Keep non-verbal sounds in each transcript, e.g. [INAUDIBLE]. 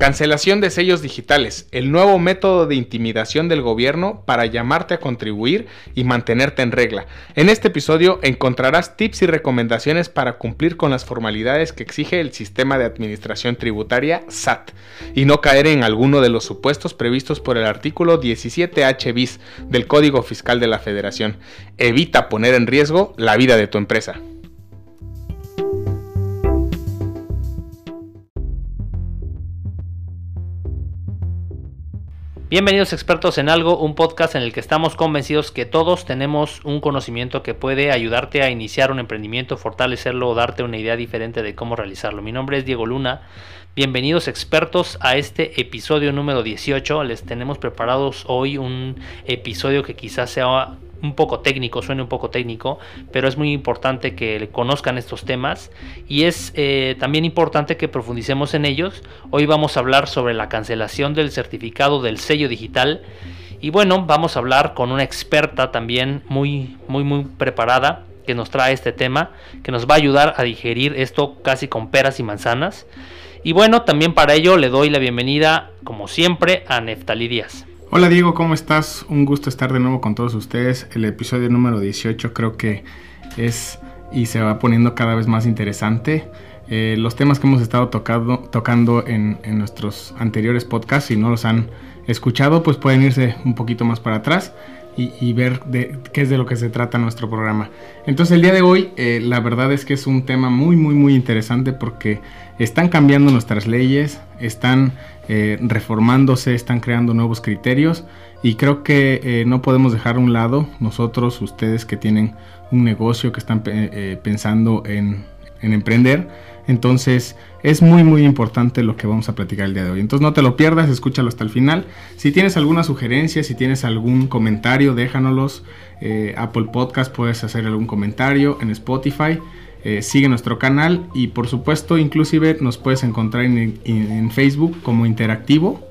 Cancelación de sellos digitales, el nuevo método de intimidación del gobierno para llamarte a contribuir y mantenerte en regla. En este episodio encontrarás tips y recomendaciones para cumplir con las formalidades que exige el sistema de administración tributaria SAT y no caer en alguno de los supuestos previstos por el artículo 17H bis del Código Fiscal de la Federación. Evita poner en riesgo la vida de tu empresa. Bienvenidos expertos en algo, un podcast en el que estamos convencidos que todos tenemos un conocimiento que puede ayudarte a iniciar un emprendimiento, fortalecerlo o darte una idea diferente de cómo realizarlo. Mi nombre es Diego Luna. Bienvenidos expertos a este episodio número 18. Les tenemos preparados hoy un episodio que quizás sea un poco técnico, suene un poco técnico, pero es muy importante que conozcan estos temas y es eh, también importante que profundicemos en ellos. Hoy vamos a hablar sobre la cancelación del certificado del sello digital y bueno, vamos a hablar con una experta también muy, muy, muy preparada que nos trae este tema, que nos va a ayudar a digerir esto casi con peras y manzanas. Y bueno, también para ello le doy la bienvenida, como siempre, a Neftali Díaz. Hola Diego, ¿cómo estás? Un gusto estar de nuevo con todos ustedes. El episodio número 18 creo que es y se va poniendo cada vez más interesante. Eh, los temas que hemos estado tocando en, nuestros anteriores podcasts, si no los han escuchado, pues pueden irse un poquito más para atrás y, ver de, qué es de lo que se trata nuestro programa. Entonces el día de hoy, eh, la verdad es que es un tema muy, muy, muy interesante porque están cambiando nuestras leyes, están eh, reformándose, están creando nuevos criterios y creo que eh, no podemos dejar a un lado nosotros, ustedes que tienen un negocio, que están eh, pensando en, en, emprender. Entonces es muy muy importante lo que vamos a platicar el día de hoy. Entonces no te lo pierdas, escúchalo hasta el final. Si tienes alguna sugerencia, si tienes algún comentario, déjanoslos. Apple Podcast puedes hacer algún comentario en Spotify. Eh, sigue nuestro canal y por supuesto inclusive nos puedes encontrar en, Facebook como interactivo.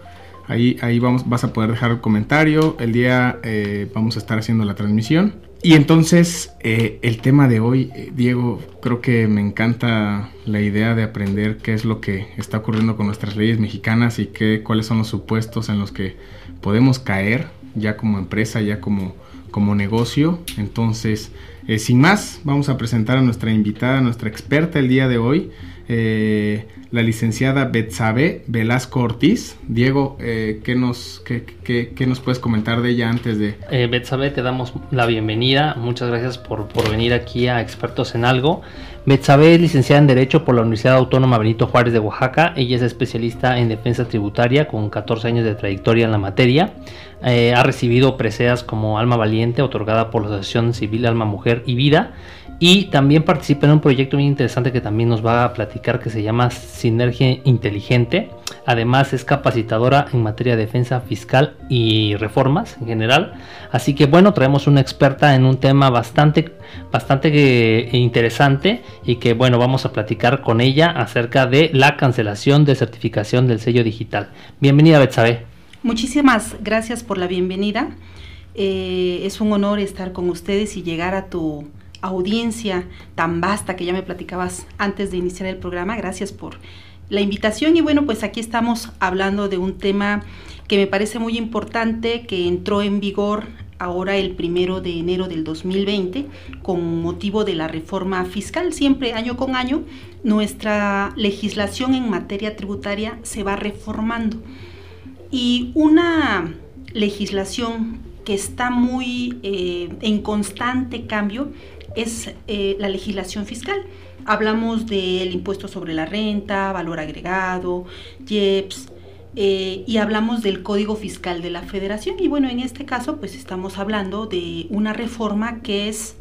Ahí, ahí vas a poder dejar el comentario. El día eh, vamos a estar haciendo la transmisión. Y entonces eh, el tema de hoy, Diego, creo que me encanta la idea de aprender qué es lo que está ocurriendo con nuestras leyes mexicanas y qué, cuáles son los supuestos en los que podemos caer ya como empresa, ya como, como negocio. Entonces, eh, sin más, vamos a presentar a nuestra invitada, nuestra experta el día de hoy, eh, la licenciada Betsabe Velasco Ortiz. Diego, eh, ¿qué, nos, qué, nos puedes comentar de ella antes de...? Eh, Betsabe, te damos la bienvenida. Muchas gracias por, por venir aquí a Expertos en Algo. Betsabe es licenciada en Derecho por la Universidad Autónoma Benito Juárez de Oaxaca. Ella es especialista en defensa tributaria con 14 años de trayectoria en la materia. Eh, ha recibido preseas como Alma Valiente, otorgada por la Asociación Civil Alma Mujer y Vida. Y también participa en un proyecto muy interesante que también nos va a platicar que se llama Sinergia Inteligente. Además es capacitadora en materia de defensa fiscal y reformas en general. Así que bueno, traemos una experta en un tema bastante, bastante eh, interesante y que bueno, vamos a platicar con ella acerca de la cancelación de certificación del sello digital. Bienvenida Betsabe. Muchísimas gracias por la bienvenida. Eh, es un honor estar con ustedes y llegar a tu audiencia tan vasta que ya me platicabas antes de iniciar el programa. Gracias por la invitación y bueno, pues aquí estamos hablando de un tema que me parece muy importante, que entró en vigor ahora el primero de enero del 2020 con motivo de la reforma fiscal. Siempre año con año nuestra legislación en materia tributaria se va reformando. Y una legislación que está muy eh, en constante cambio es eh, la legislación fiscal. Hablamos del impuesto sobre la renta, valor agregado, IEPS, eh, y hablamos del Código Fiscal de la Federación. Y bueno, en este caso, pues estamos hablando de una reforma que es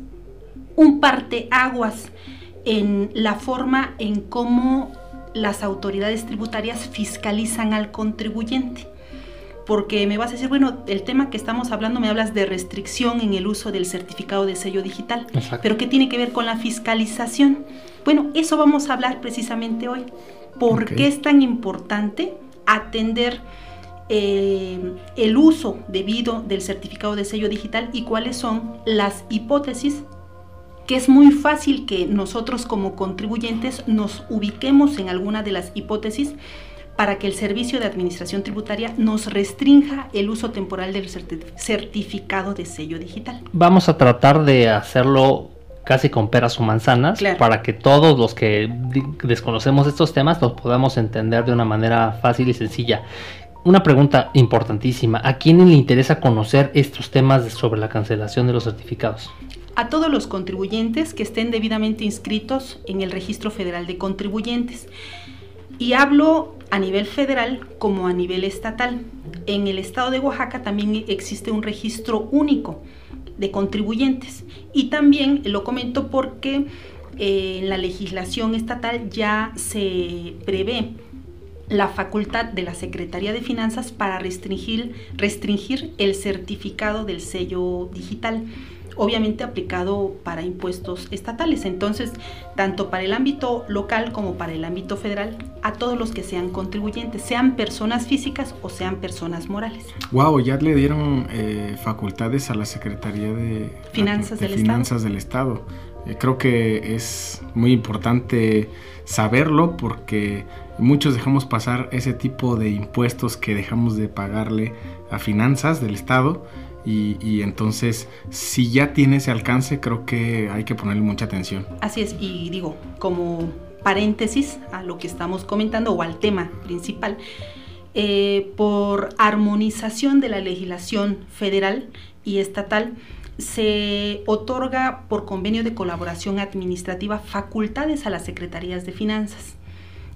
un parteaguas en la forma en cómo las autoridades tributarias fiscalizan al contribuyente porque me vas a decir, bueno, el tema que estamos hablando me hablas de restricción en el uso del certificado de sello digital, pero ¿qué tiene que ver con la fiscalización? Bueno, eso vamos a hablar precisamente hoy. ¿Por qué es tan importante atender eh, el uso debido del certificado de sello digital y cuáles son las hipótesis que es muy fácil que nosotros como contribuyentes nos ubiquemos en alguna de las hipótesis para que el Servicio de Administración Tributaria nos restrinja el uso temporal del certificado de sello digital. Vamos a tratar de hacerlo casi con peras o manzanas para que todos los que desconocemos estos temas los podamos entender de una manera fácil y sencilla. Una pregunta importantísima, ¿a quién le interesa conocer estos temas sobre la cancelación de los certificados? A todos los contribuyentes que estén debidamente inscritos en el Registro Federal de Contribuyentes. Y hablo a nivel federal como a nivel estatal. En el estado de Oaxaca también existe un registro único de contribuyentes. Y también lo comento porque eh, en la legislación estatal ya se prevé la facultad de la Secretaría de Finanzas para restringir, restringir el certificado del sello digital obviamente aplicado para impuestos estatales. Entonces, tanto para el ámbito local como para el ámbito federal, a todos los que sean contribuyentes, sean personas físicas o sean personas morales. Wow, ya le dieron eh, facultades a la Secretaría de Finanzas, del, Finanzas del Estado. Eh, creo que es muy importante saberlo porque muchos dejamos pasar ese tipo de impuestos que dejamos de pagarle a finanzas del Estado y, entonces, si ya tiene ese alcance, creo que hay que ponerle mucha atención. Así es, y digo, como paréntesis a lo que estamos comentando o al tema principal, eh, por armonización de la legislación federal y estatal, se otorga por convenio de colaboración administrativa facultades a las secretarías de finanzas.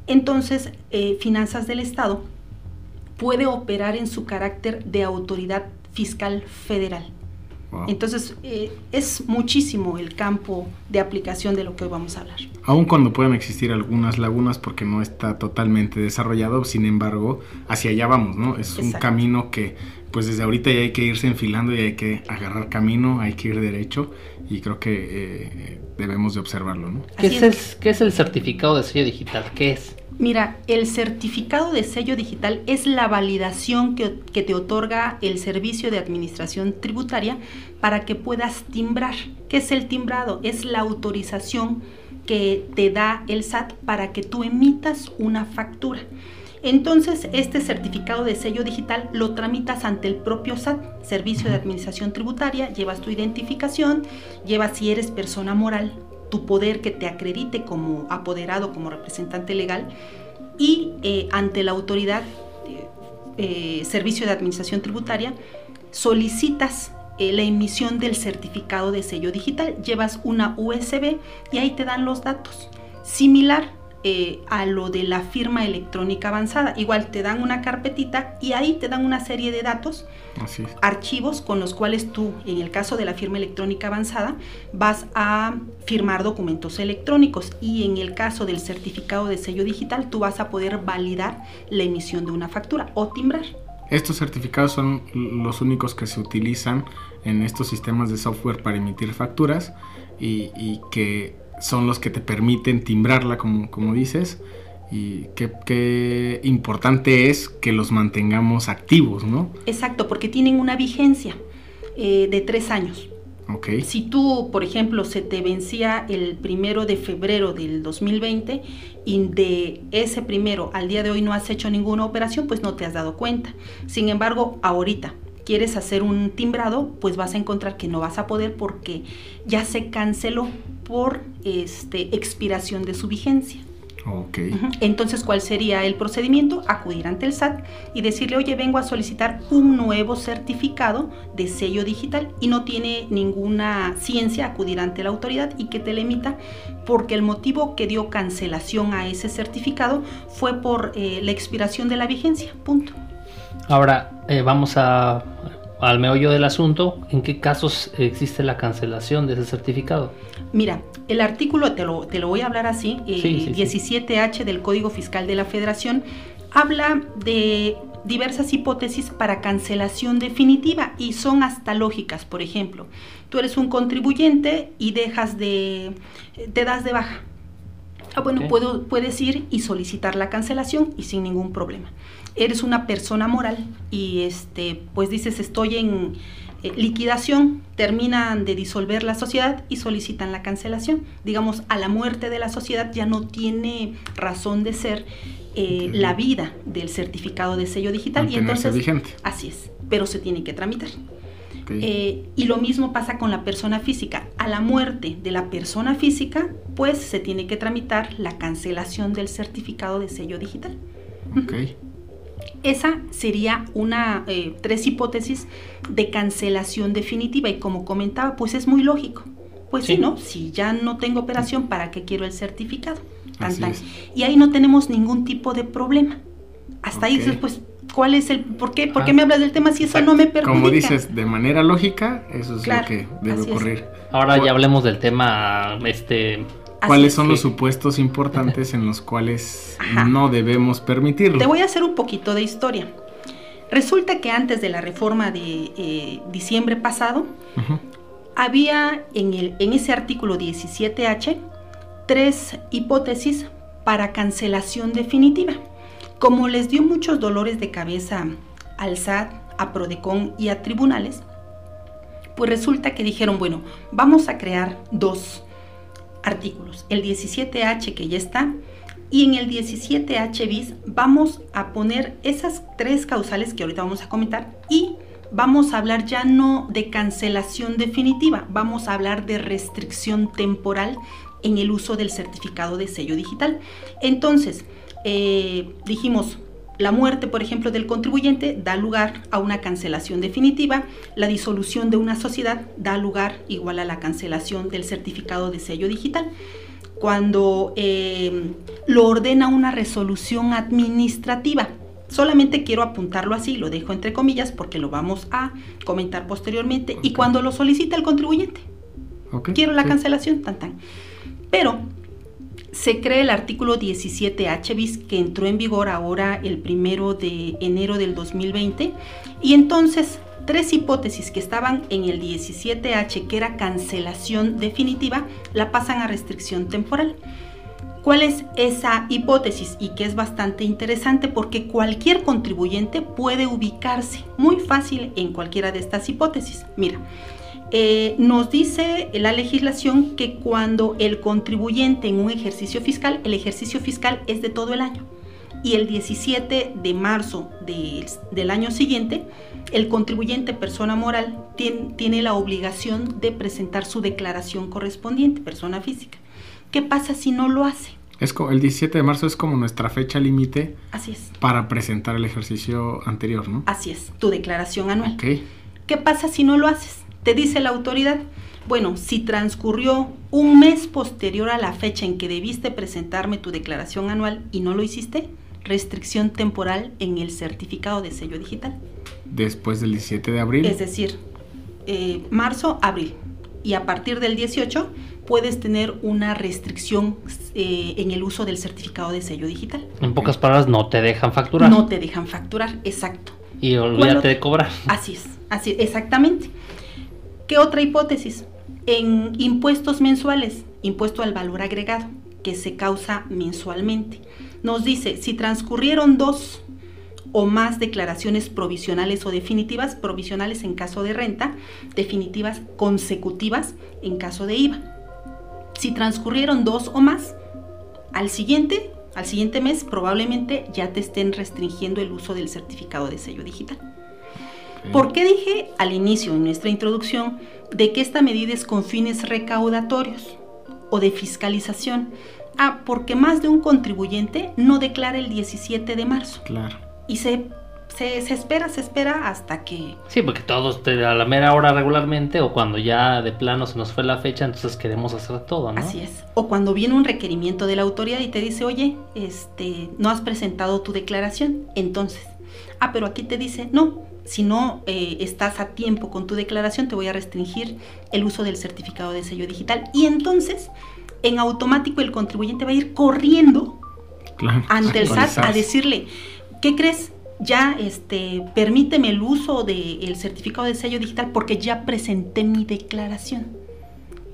Entonces, eh, Finanzas del Estado puede operar en su carácter de autoridad fiscal federal. Entonces, eh, es muchísimo el campo de aplicación de lo que hoy vamos a hablar. Aun cuando puedan existir algunas lagunas porque no está totalmente desarrollado, sin embargo, hacia allá vamos, ¿no? Es un camino que, pues desde ahorita ya hay que irse enfilando y hay que agarrar camino, hay que ir derecho y creo que eh, debemos de observarlo, ¿no? ¿Qué es, el, ¿Qué es el certificado de sello digital? ¿Qué es? Mira, el certificado de sello digital es la validación que, te otorga el Servicio de Administración Tributaria para que puedas timbrar. ¿Qué es el timbrado? Es la autorización que te da el SAT para que tú emitas una factura. Entonces, este certificado de sello digital lo tramitas ante el propio SAT, Servicio de Administración Tributaria, llevas tu identificación, llevas si eres persona moral, tu poder que te acredite como apoderado, como representante legal, y eh, ante la autoridad, eh, eh, Servicio de Administración Tributaria, solicitas la emisión del certificado de sello digital. Llevas una USB y ahí te dan los datos. Similar eh, a lo de la firma electrónica avanzada. Igual te dan una carpetita y ahí te dan una serie de datos, archivos con los cuales tú, en el caso de la firma electrónica avanzada, vas a firmar documentos electrónicos y en el caso del certificado de sello digital, tú vas a poder validar la emisión de una factura o timbrar. Estos certificados son los únicos que se utilizan en estos sistemas de software para emitir facturas y, y que son los que te permiten timbrarla, como, como dices. Y qué, importante es que los mantengamos activos, ¿no? Exacto, porque tienen una vigencia eh, de tres años. Okay. Si tú, por ejemplo, se te vencía el primero de febrero del 2020 y de ese primero al día de hoy no has hecho ninguna operación, pues no te has dado cuenta. Sin embargo, ahorita quieres hacer un timbrado, pues vas a encontrar que no vas a poder porque ya se canceló por este, expiración de su vigencia. Okay. Entonces, ¿cuál sería el procedimiento? Acudir ante el SAT y decirle, oye, vengo a solicitar un nuevo certificado de sello digital y no tiene ninguna ciencia acudir ante la autoridad y que te le emita porque el motivo que dio cancelación a ese certificado fue por eh, la expiración de la vigencia. Punto. Ahora eh, vamos a, al meollo del asunto. ¿En qué casos existe la cancelación de ese certificado? Mira, el artículo, te lo, te lo voy a hablar así, 17H eh, del Código Fiscal de la Federación, habla de diversas hipótesis para cancelación definitiva y son hasta lógicas. Por ejemplo, tú eres un contribuyente y dejas de, te das de baja. Ah, bueno, puedo, puedes ir y solicitar la cancelación y sin ningún problema eres una persona moral y este, pues dices estoy en eh, liquidación, terminan de disolver la sociedad y solicitan la cancelación. Digamos, a la muerte de la sociedad ya no tiene razón de ser eh, la vida del certificado de sello digital y entonces vigente. así es, pero se tiene que tramitar. Eh, y lo mismo pasa con la persona física. A la muerte de la persona física, pues se tiene que tramitar la cancelación del certificado de sello digital. Okay. Esa sería una, eh, tres hipótesis de cancelación definitiva y como comentaba, pues es muy lógico. Pues sí, ¿no? Si ya no tengo operación, ¿para qué quiero el certificado? Y ahí no tenemos ningún tipo de problema. Hasta ahí dices, pues, ¿cuál es el, por qué, por qué me hablas del tema si eso no me perjudica? Como dices, de manera lógica, eso es lo que debe ocurrir. Ahora ya hablemos del tema, este... ¿Cuáles son los supuestos importantes en los cuales no debemos permitirlo? Te voy a hacer un poquito de historia. Resulta que antes de la reforma de eh, diciembre pasado, había en, el, en ese artículo 17H tres hipótesis para cancelación definitiva. Como les dio muchos dolores de cabeza al SAT, a Prodecon y a tribunales, pues resulta que dijeron, bueno, vamos a crear dos artículos, el 17H que ya está y en el 17H bis vamos a poner esas tres causales que ahorita vamos a comentar y vamos a hablar ya no de cancelación definitiva, vamos a hablar de restricción temporal en el uso del certificado de sello digital. Entonces, eh, dijimos, la muerte, por ejemplo, del contribuyente da lugar a una cancelación definitiva, la disolución de una sociedad da lugar igual a la cancelación del certificado de sello digital. Cuando eh, lo ordena una resolución administrativa, solamente quiero apuntarlo así, lo dejo entre comillas porque lo vamos a comentar posteriormente, y cuando lo solicita el contribuyente, quiero la cancelación, tan tan. Pero se cree el artículo 17H bis que entró en vigor ahora el primero de enero del 2020 y entonces tres hipótesis que estaban en el 17H que era cancelación definitiva la pasan a restricción temporal. ¿Cuál es esa hipótesis? Y que es bastante interesante porque cualquier contribuyente puede ubicarse muy fácil en cualquiera de estas hipótesis. Mira, eh, nos dice la legislación que cuando el contribuyente en un ejercicio fiscal, el ejercicio fiscal es de todo el año. Y el 17 de marzo del año siguiente, el contribuyente persona moral tiene, tiene la obligación de presentar su declaración correspondiente, persona física. ¿Qué pasa si no lo hace? Es el 17 de marzo es como nuestra fecha límite. Para presentar el ejercicio anterior, ¿no? Así es, tu declaración anual. ¿Qué pasa si no lo haces? Te dice la autoridad, bueno, si transcurrió un mes posterior a la fecha en que debiste presentarme tu declaración anual y no lo hiciste, restricción temporal en el certificado de sello digital. Después del 17 de abril. Es decir, eh, marzo, abril. Y a partir del 18 puedes tener una restricción eh, en el uso del certificado de sello digital. En pocas palabras, no te dejan facturar. No te dejan facturar, exacto. Y olvídate de cobrar. Así es, así exactamente. ¿Qué otra hipótesis? En impuestos mensuales, impuesto al valor agregado, que se causa mensualmente. Nos dice, si transcurrieron dos o más declaraciones provisionales o definitivas, provisionales en caso de renta, definitivas consecutivas en caso de IVA. Si transcurrieron dos o más, al siguiente, al siguiente mes probablemente ya te estén restringiendo el uso del certificado de sello digital. ¿Por qué dije al inicio, en nuestra introducción, de que esta medida es con fines recaudatorios o de fiscalización? Ah, porque más de un contribuyente no declara el 17 de marzo. Claro. Y se, se, espera, se espera hasta que... Sí, porque todos a la mera hora regularmente o cuando ya de plano se nos fue la fecha, entonces queremos hacer todo, ¿no? Así es. O cuando viene un requerimiento de la autoridad y te dice, oye, este, no has presentado tu declaración, entonces... Ah, pero aquí te dice, no, si no eh, estás a tiempo con tu declaración, te voy a restringir el uso del certificado de sello digital. Y entonces, en automático, el contribuyente va a ir corriendo ante el SAT a decirle, ¿qué crees? Ya este, permíteme el uso del certificado de sello digital porque ya presenté mi declaración.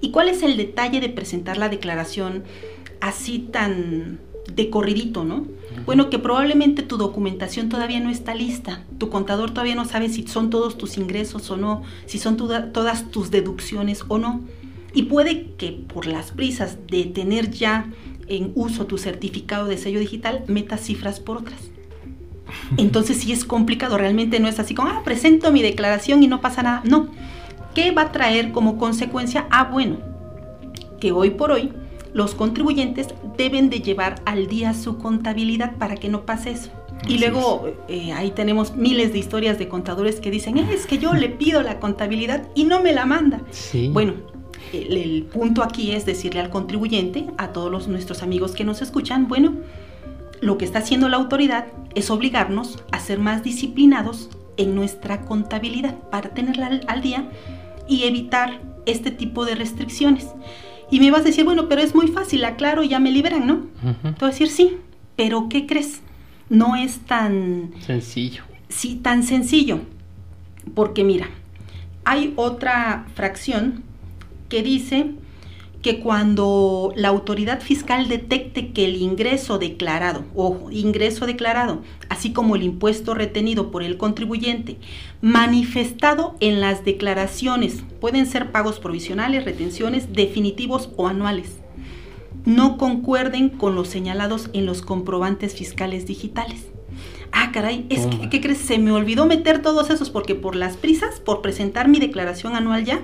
¿Y cuál es el detalle de presentar la declaración así tan de corridito, no? Bueno, que probablemente tu documentación todavía no está lista, tu contador todavía no sabe si son todos tus ingresos o no, si son todas tus deducciones o no. Y puede que por las prisas de tener ya en uso tu certificado de sello digital, metas cifras por otras. [LAUGHS] Entonces sí es complicado, realmente no es así como, ah, presento mi declaración y no pasa nada. No. ¿Qué va a traer como consecuencia? Ah, bueno, que hoy por hoy los contribuyentes deben de llevar al día su contabilidad para que no pase eso. y luego eh, ahí tenemos miles de historias de contadores que dicen, es que yo le pido la contabilidad y no me la manda. Bueno, el, punto aquí es decirle al contribuyente, a todos los, nuestros amigos que nos escuchan, bueno, lo que está haciendo la autoridad es obligarnos a ser más disciplinados en nuestra contabilidad para tenerla al, día y evitar este tipo de restricciones. Y me vas a decir, bueno, pero es muy fácil, aclaro, ya me liberan, ¿no? Te voy a decir, sí, pero ¿qué crees? No es tan... Sencillo. Sí, tan sencillo. Porque mira, hay otra fracción que dice que cuando la autoridad fiscal detecte que el ingreso declarado, ojo, ingreso declarado, así como el impuesto retenido por el contribuyente, manifestado en las declaraciones, pueden ser pagos provisionales, retenciones, definitivos o anuales, no concuerden con los señalados en los comprobantes fiscales digitales. Ah, caray, es que, ¿qué crees? Se me olvidó meter todos esos porque por las prisas, por presentar mi declaración anual ya,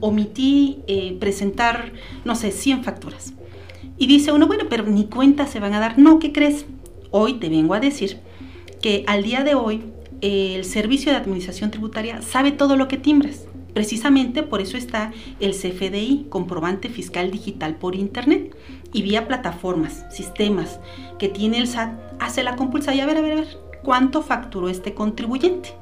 omití eh, presentar, no sé, 100 facturas. Y dice uno, bueno, pero ni cuenta se van a dar. No, ¿qué crees? Hoy te vengo a decir que al día de hoy el Servicio de Administración Tributaria sabe todo lo que timbras. Precisamente por eso está el CFDI, comprobante fiscal digital por Internet, y vía plataformas, sistemas que tiene el SAT, hace la compulsa a ver, a ver, a ver, ¿cuánto facturó este contribuyente?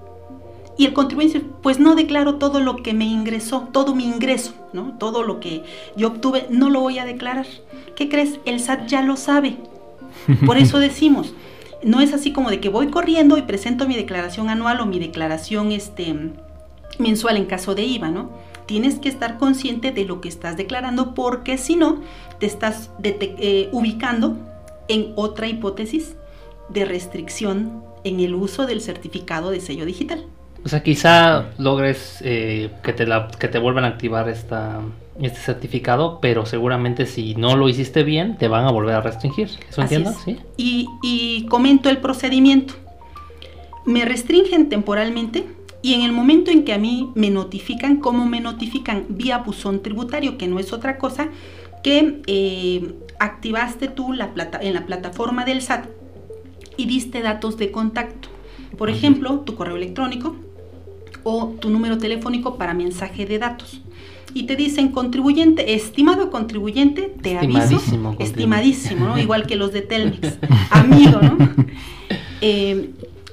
Y el contribuyente, pues no declaro todo lo que me ingresó, todo mi ingreso, ¿no? Todo lo que yo obtuve, no lo voy a declarar. ¿Qué crees? El SAT ya lo sabe. Por eso [LAUGHS] decimos, no es así como de que voy corriendo y presento mi declaración anual o mi declaración este, mensual en caso de IVA, ¿no? Tienes que estar consciente de lo que estás declarando porque si no, te estás eh, ubicando en otra hipótesis de restricción en el uso del certificado de sello digital. O sea, quizá logres eh, que, te la, que te vuelvan a activar esta, este certificado, pero seguramente si no lo hiciste bien, te van a volver a restringir. ¿Eso entiendo? ¿Sí? Y, y comento el procedimiento. Me restringen temporalmente y en el momento en que a mí me notifican, ¿cómo me notifican? Vía buzón tributario, que no es otra cosa que eh, activaste tú la plata, en la plataforma del SAT y diste datos de contacto. Por ejemplo, tu correo electrónico, o tu número telefónico para mensaje de datos. Y te dicen contribuyente, estimado contribuyente, te aviso, estimadísimo, ¿no? igual que los de Telmex, [LAUGHS] amigo, ¿no? [LAUGHS] Eh,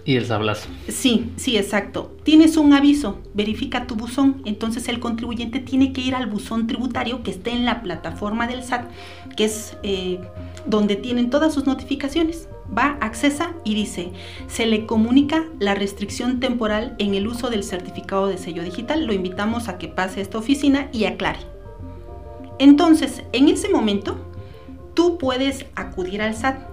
y el sablazo. Sí, sí, exacto. Tienes un aviso, verifica tu buzón. Entonces el contribuyente tiene que ir al buzón tributario que esté en la plataforma del SAT, que es eh, donde tienen todas sus notificaciones. Va, accesa y dice, se le comunica la restricción temporal en el uso del certificado de sello digital. Lo invitamos a que pase a esta oficina y aclare. Entonces, en ese momento, tú puedes acudir al SAT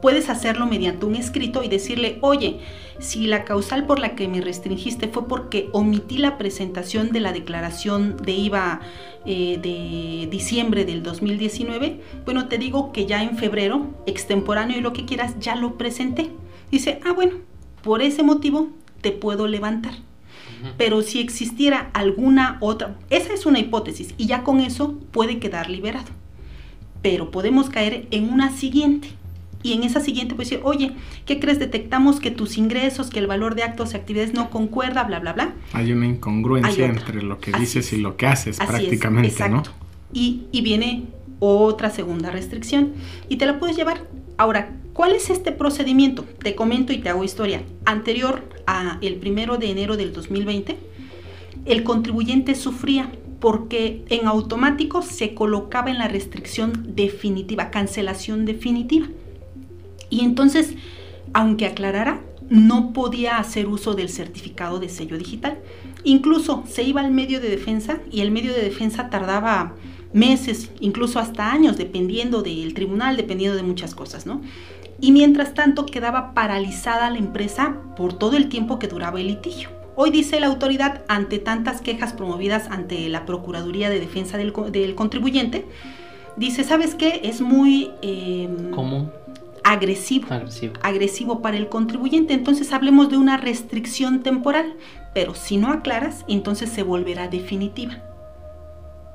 puedes hacerlo mediante un escrito y decirle, oye, si la causal por la que me restringiste fue porque omití la presentación de la declaración de IVA eh, de diciembre del 2019, bueno, te digo que ya en febrero, extemporáneo y lo que quieras, ya lo presenté. Dice, ah, bueno, por ese motivo te puedo levantar. Pero si existiera alguna otra, esa es una hipótesis y ya con eso puede quedar liberado. Pero podemos caer en una siguiente y en esa siguiente pues decir, oye, ¿qué crees? Detectamos que tus ingresos, que el valor de actos y actividades no concuerda, bla, bla, bla. Hay una incongruencia entre lo que dices y lo que haces prácticamente, ¿no? Y, y viene otra segunda restricción y te la puedes llevar. Ahora, ¿cuál es este procedimiento? Te comento y te hago historia. Anterior a el primero de enero del 2020, el contribuyente sufría porque en automático se colocaba en la restricción definitiva, cancelación definitiva. Y entonces, aunque aclarara, no podía hacer uso del certificado de sello digital. Incluso se iba al medio de defensa y el medio de defensa tardaba meses, incluso hasta años, dependiendo del tribunal, dependiendo de muchas cosas, ¿no? Y mientras tanto quedaba paralizada la empresa por todo el tiempo que duraba el litigio. Hoy dice la autoridad, ante tantas quejas promovidas ante la Procuraduría de Defensa del, del Contribuyente, dice, ¿sabes qué? Es muy... Eh, ¿Cómo? Agresivo, agresivo. Agresivo para el contribuyente. Entonces hablemos de una restricción temporal. Pero si no aclaras, entonces se volverá definitiva.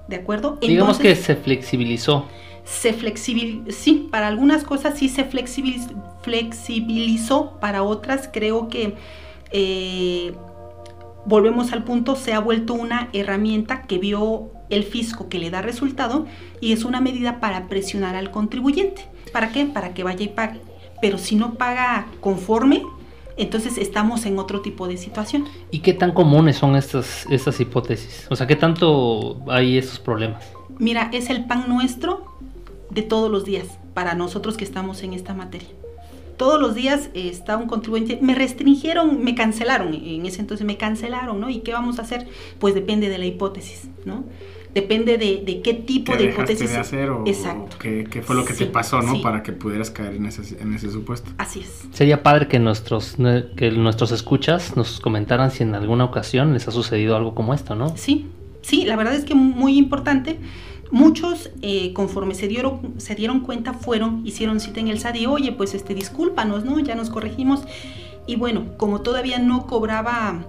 ¿De acuerdo? Digamos que se flexibilizó. Se flexibilizó, sí, para algunas cosas sí se flexibilizó, flexibilizó para otras creo que eh, volvemos al punto, se ha vuelto una herramienta que vio el fisco que le da resultado y es una medida para presionar al contribuyente. ¿Para qué? Para que vaya y pague. Pero si no paga conforme, entonces estamos en otro tipo de situación. ¿Y qué tan comunes son estas, estas hipótesis? O sea, ¿qué tanto hay estos problemas? Mira, es el pan nuestro de todos los días para nosotros que estamos en esta materia todos los días está un contribuyente, me restringieron, me cancelaron, en ese entonces me cancelaron, ¿no? ¿Y qué vamos a hacer? Pues depende de la hipótesis, ¿no? Depende de, qué tipo de hipótesis. De hacer o, Exacto. qué, fue lo que te pasó, ¿no? Para que pudieras caer en ese, en ese supuesto. Así es. Sería padre que nuestros, que nuestros escuchas nos comentaran si en alguna ocasión les ha sucedido algo como esto, ¿no? Sí, sí, la verdad es que muy importante. Muchos, eh, conforme se dieron, se dieron cuenta, fueron, hicieron cita en el SAT y, oye, pues este, discúlpanos, ¿no? Ya nos corregimos. Y bueno, como todavía no cobraba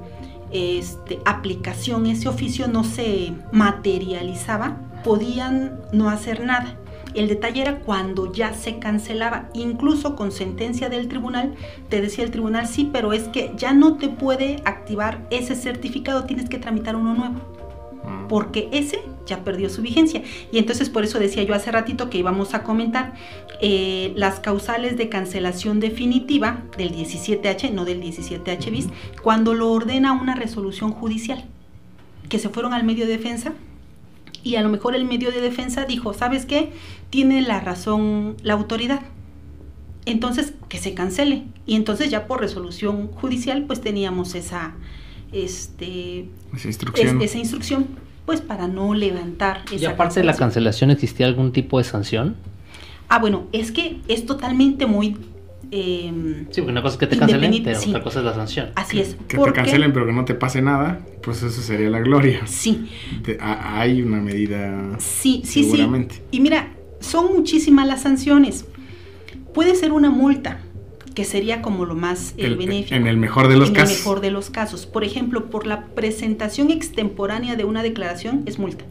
este, aplicación ese oficio, no se materializaba, podían no hacer nada. El detalle era cuando ya se cancelaba, incluso con sentencia del tribunal, te decía el tribunal, sí, pero es que ya no te puede activar ese certificado, tienes que tramitar uno nuevo porque ese ya perdió su vigencia. Y entonces por eso decía yo hace ratito que íbamos a comentar eh, las causales de cancelación definitiva del 17H, no del 17H bis, cuando lo ordena una resolución judicial, que se fueron al medio de defensa y a lo mejor el medio de defensa dijo, ¿sabes qué? Tiene la razón la autoridad. Entonces, que se cancele. Y entonces ya por resolución judicial, pues teníamos esa, este, esa instrucción. esa instrucción, pues para no levantar esa ¿Y aparte de la cancelación existía algún tipo de sanción? Ah, bueno, es que es totalmente muy... Eh, sí, porque una cosa es que te cancelen, pero otra cosa es la sanción. Así es. Que te cancelen pero que no te pase nada, pues eso sería la gloria. Sí. hay una medida. Sí, sí, seguramente. sí. Y mira, son muchísimas las sanciones. Puede ser una multa, que sería como lo más eh, benéfico. En el mejor de los en casos. En el mejor de los casos. Por ejemplo, por la presentación extemporánea de una declaración es multa.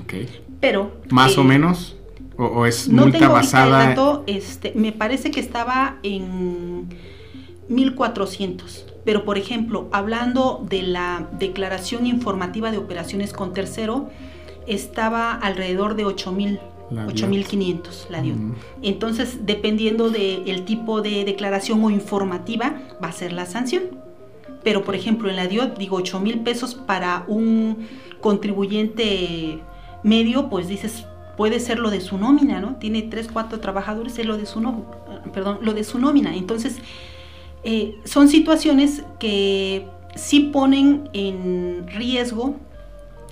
Ok. Pero. ¿Más o eh, menos? ¿O, es multa basada? El dato, este, me parece que estaba en 1400. Pero, por ejemplo, hablando de la declaración informativa de operaciones con tercero, estaba alrededor de 8000 8.500 la dio. Entonces, dependiendo del tipo de declaración o informativa, va a ser la sanción. Pero, por ejemplo, en la DIOT, digo, 8 mil pesos para un contribuyente medio, pues dices, puede ser lo de su nómina, ¿no? Tiene 3, 4 trabajadores, es lo de su nómina, perdón, lo de su nómina. Entonces, eh, son situaciones que sí ponen en riesgo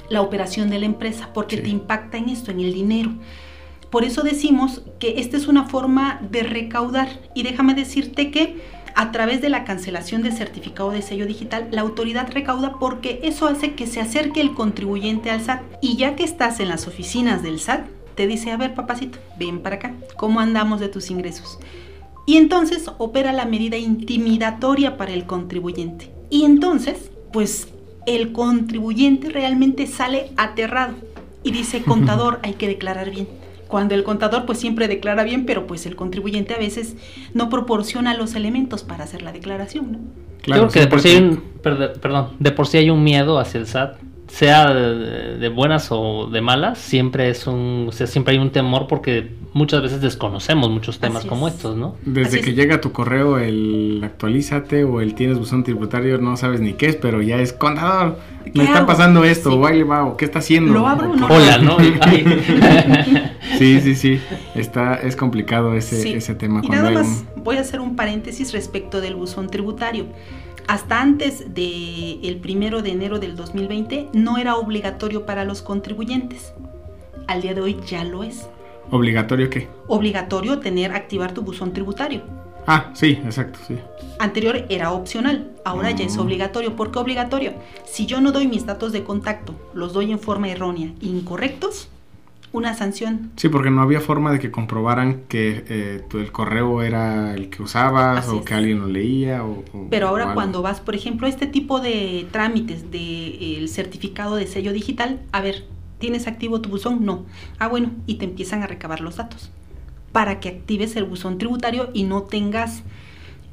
la operación de la empresa porque te impacta en esto, en el dinero. Por eso decimos que esta es una forma de recaudar y déjame decirte que a través de la cancelación de certificado de sello digital, la autoridad recauda porque eso hace que se acerque el contribuyente al SAT. Y ya que estás en las oficinas del SAT, te dice, a ver papacito, ven para acá, ¿cómo andamos de tus ingresos? Y entonces opera la medida intimidatoria para el contribuyente. Y entonces, pues el contribuyente realmente sale aterrado y dice, [LAUGHS] contador, hay que declarar bien cuando el contador pues siempre declara bien, pero pues el contribuyente a veces no proporciona los elementos para hacer la declaración, ¿no? Claro, que de por sí hay un, perdón, de por sí hay un miedo hacia el SAT sea de, buenas o de malas, siempre es un, o sea, siempre hay un temor porque muchas veces desconocemos muchos temas como estos, ¿no? Desde que llega tu correo el actualízate o el tienes buzón tributario, no sabes ni qué es, pero ya es contador, me está pasando esto, o qué está haciendo. Lo abro, no. Hola, ¿no? [LAUGHS] sí, sí, sí, está, es complicado ese, ese tema. Y nada más voy a hacer un paréntesis respecto del buzón tributario hasta antes del el primero de enero del 2020 no era obligatorio para los contribuyentes. Al día de hoy ya lo es. ¿Obligatorio qué? Obligatorio tener, activar tu buzón tributario. Ah, sí, exacto, sí. Anterior era opcional, ahora ya es Mm. obligatorio. ¿Por qué obligatorio? Si yo no doy mis datos de contacto, los doy en forma errónea, incorrectos, una sanción. Sí, porque no había forma de que comprobaran que eh, tu- el correo era el que usabas Así o es. que alguien lo leía. O, o- Pero ahora cuando vas, por ejemplo, a este tipo de trámites del certificado de sello digital, a ver, ¿tienes activo tu buzón? No. Ah, bueno, y te empiezan a recabar los datos para que actives el buzón tributario y no tengas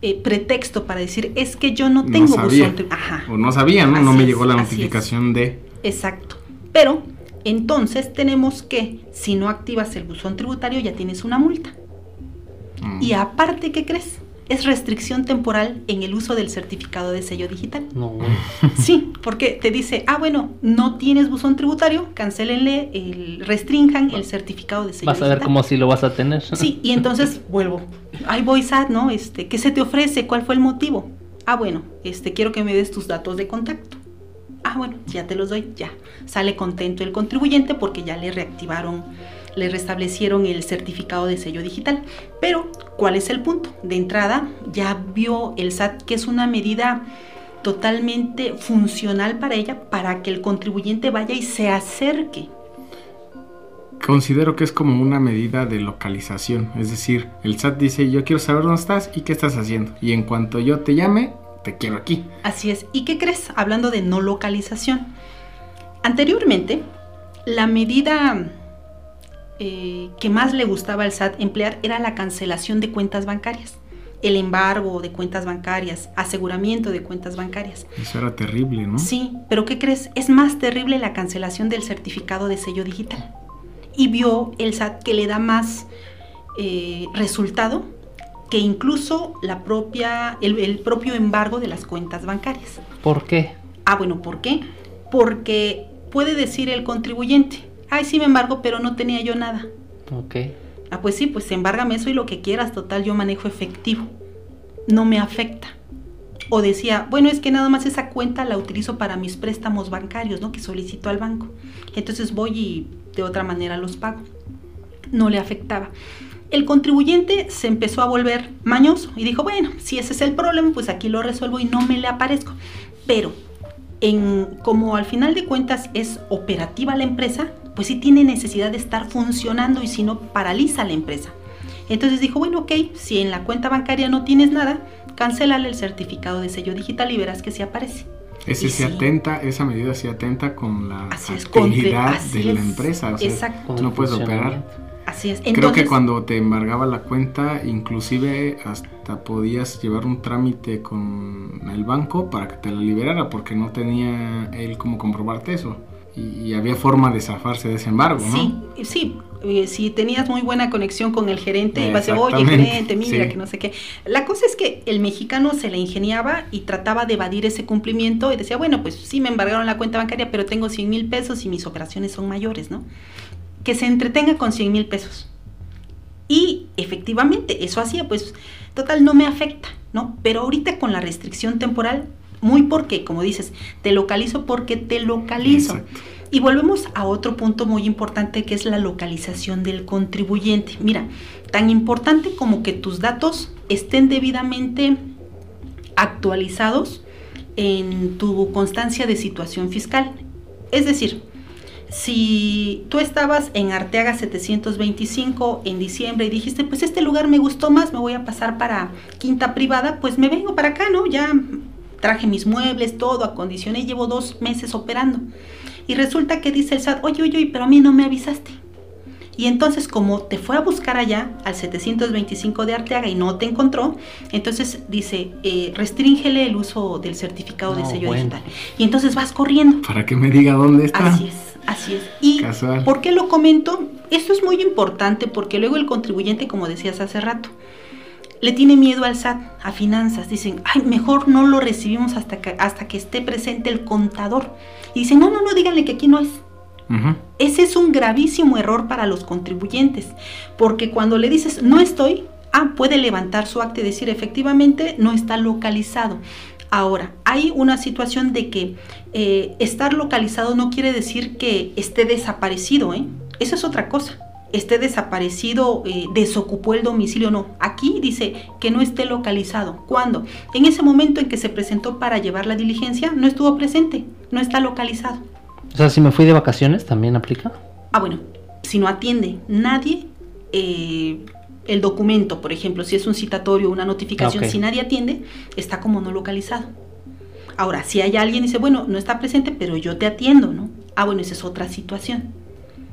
eh, pretexto para decir, es que yo no No tengo sabía. buzón tributario. Ajá. O no sabía, ¿no? no me es, llegó la notificación de... Exacto. Pero entonces tenemos que, si no activas el buzón tributario, ya tienes una multa. Mm. Y aparte, ¿qué crees? Es restricción temporal en el uso del certificado de sello digital. No. [LAUGHS] Sí, porque te dice, ah, bueno, no tienes buzón tributario, cancelenle, el, restrinjan el certificado de sello Vas a ver digital. cómo si lo vas a tener. Sí, y entonces [LAUGHS] vuelvo. Ahí voy, SAT, ¿no? Este, ¿qué se te ofrece? ¿Cuál fue el motivo? Ah, bueno, este, quiero que me des tus datos de contacto. Ah, bueno, ya te los doy, ya. Sale contento el contribuyente porque ya le reactivaron, le restablecieron el certificado de sello digital. Pero, ¿cuál es el punto? De entrada, ya vio el SAT que es una medida totalmente funcional para ella, para que el contribuyente vaya y se acerque. Considero que es como una medida de localización. Es decir, el SAT dice, yo quiero saber dónde estás y qué estás haciendo. Y en cuanto yo te llame, te quiero aquí. Así es. ¿Y qué crees? Hablando de no localización. Anteriormente, la medida eh, que más le gustaba al SAT emplear era la cancelación de cuentas bancarias, el embargo de cuentas bancarias, aseguramiento de cuentas bancarias. Eso era terrible, ¿no? Sí, pero ¿qué crees? Es más terrible la cancelación del certificado de sello digital. Y vio el SAT que le da más eh, resultado que incluso la propia, el, el propio embargo de las cuentas bancarias. ¿Por qué? Ah, bueno, ¿por qué? Porque puede decir el contribuyente, ay, sí me embargo, pero no tenía yo nada. Ok. Ah, pues sí, pues embárgame eso y lo que quieras, total, yo manejo efectivo. No me afecta. O decía, bueno, es que nada más esa cuenta la utilizo para mis préstamos bancarios, ¿no? Que solicito al banco. Entonces voy y de otra manera los pago. No le afectaba. El contribuyente se empezó a volver mañoso y dijo, bueno, si ese es el problema, pues aquí lo resuelvo y no me le aparezco. Pero en, como al final de cuentas es operativa la empresa, pues sí tiene necesidad de estar funcionando y si no, paraliza la empresa. Entonces dijo, bueno, ok, si en la cuenta bancaria no tienes nada, cancélale el certificado de sello digital y verás que sí aparece. Ese se sí. atenta, esa medida se atenta con la actividad de la es, empresa. O sea, exacto. tú no puedes operar. Así es. Creo que Entonces, cuando te embargaba la cuenta, inclusive hasta podías llevar un trámite con el banco para que te la liberara, porque no tenía él cómo comprobarte eso. Y, y había forma de zafarse de ese embargo, ¿no? Sí, sí. eh, Si tenías muy buena conexión con el gerente, ibas a decir, oye, gerente, mira, sí. que no sé qué. La cosa es que el mexicano se la ingeniaba y trataba de evadir ese cumplimiento y decía, bueno, pues sí me embargaron la cuenta bancaria, pero tengo 100 mil pesos y mis operaciones son mayores, ¿no? Que se entretenga con 100 mil pesos. Y efectivamente, eso hacía, pues, total, no me afecta, ¿no? Pero ahorita con la restricción temporal, muy porque, como dices, te localizo porque te localizo. Exacto. Y volvemos a otro punto muy importante que es la localización del contribuyente. Mira, tan importante como que tus datos estén debidamente actualizados en tu constancia de situación fiscal. Es decir, si tú estabas en Arteaga 725 en diciembre y dijiste, pues este lugar me gustó más, me voy a pasar para Quinta Privada, pues me vengo para acá, ¿no? Ya traje mis muebles, todo, acondicioné, llevo dos meses operando. Y resulta que dice el SAT, oye, oye, oye, pero a mí no me avisaste. Y entonces como te fue a buscar allá al 725 de Arteaga y no te encontró, entonces dice, eh, restríngele el uso del certificado de sello bueno. digital. Y entonces vas corriendo. Para que me diga dónde está. Así es, así es. ¿Y Casual. por qué lo comento? Esto es muy importante porque luego el contribuyente, como decías hace rato, le tiene miedo al SAT, a finanzas. Dicen, ay, mejor no lo recibimos hasta que, hasta que esté presente el contador. Y dicen, no, no, no, díganle que aquí no es. Ese es un gravísimo error para los contribuyentes, porque cuando le dices no estoy, ah, puede levantar su acta y decir efectivamente no está localizado. Ahora, hay una situación de que eh, estar localizado no quiere decir que esté desaparecido, ¿eh? Eso es otra cosa. esté desaparecido, eh, desocupó el domicilio, no. Aquí dice que no esté localizado. ¿Cuándo? En ese momento en que se presentó para llevar la diligencia, no estuvo presente, no está localizado. O sea, si me fui de vacaciones, ¿también aplica? Ah, bueno, si no atiende nadie, eh, el documento, por ejemplo, si es un citatorio, una notificación, Ok. si nadie atiende, está como no localizado. Ahora, si hay alguien y dice, bueno, no está presente, pero yo te atiendo, ¿no? Ah, bueno, esa es otra situación.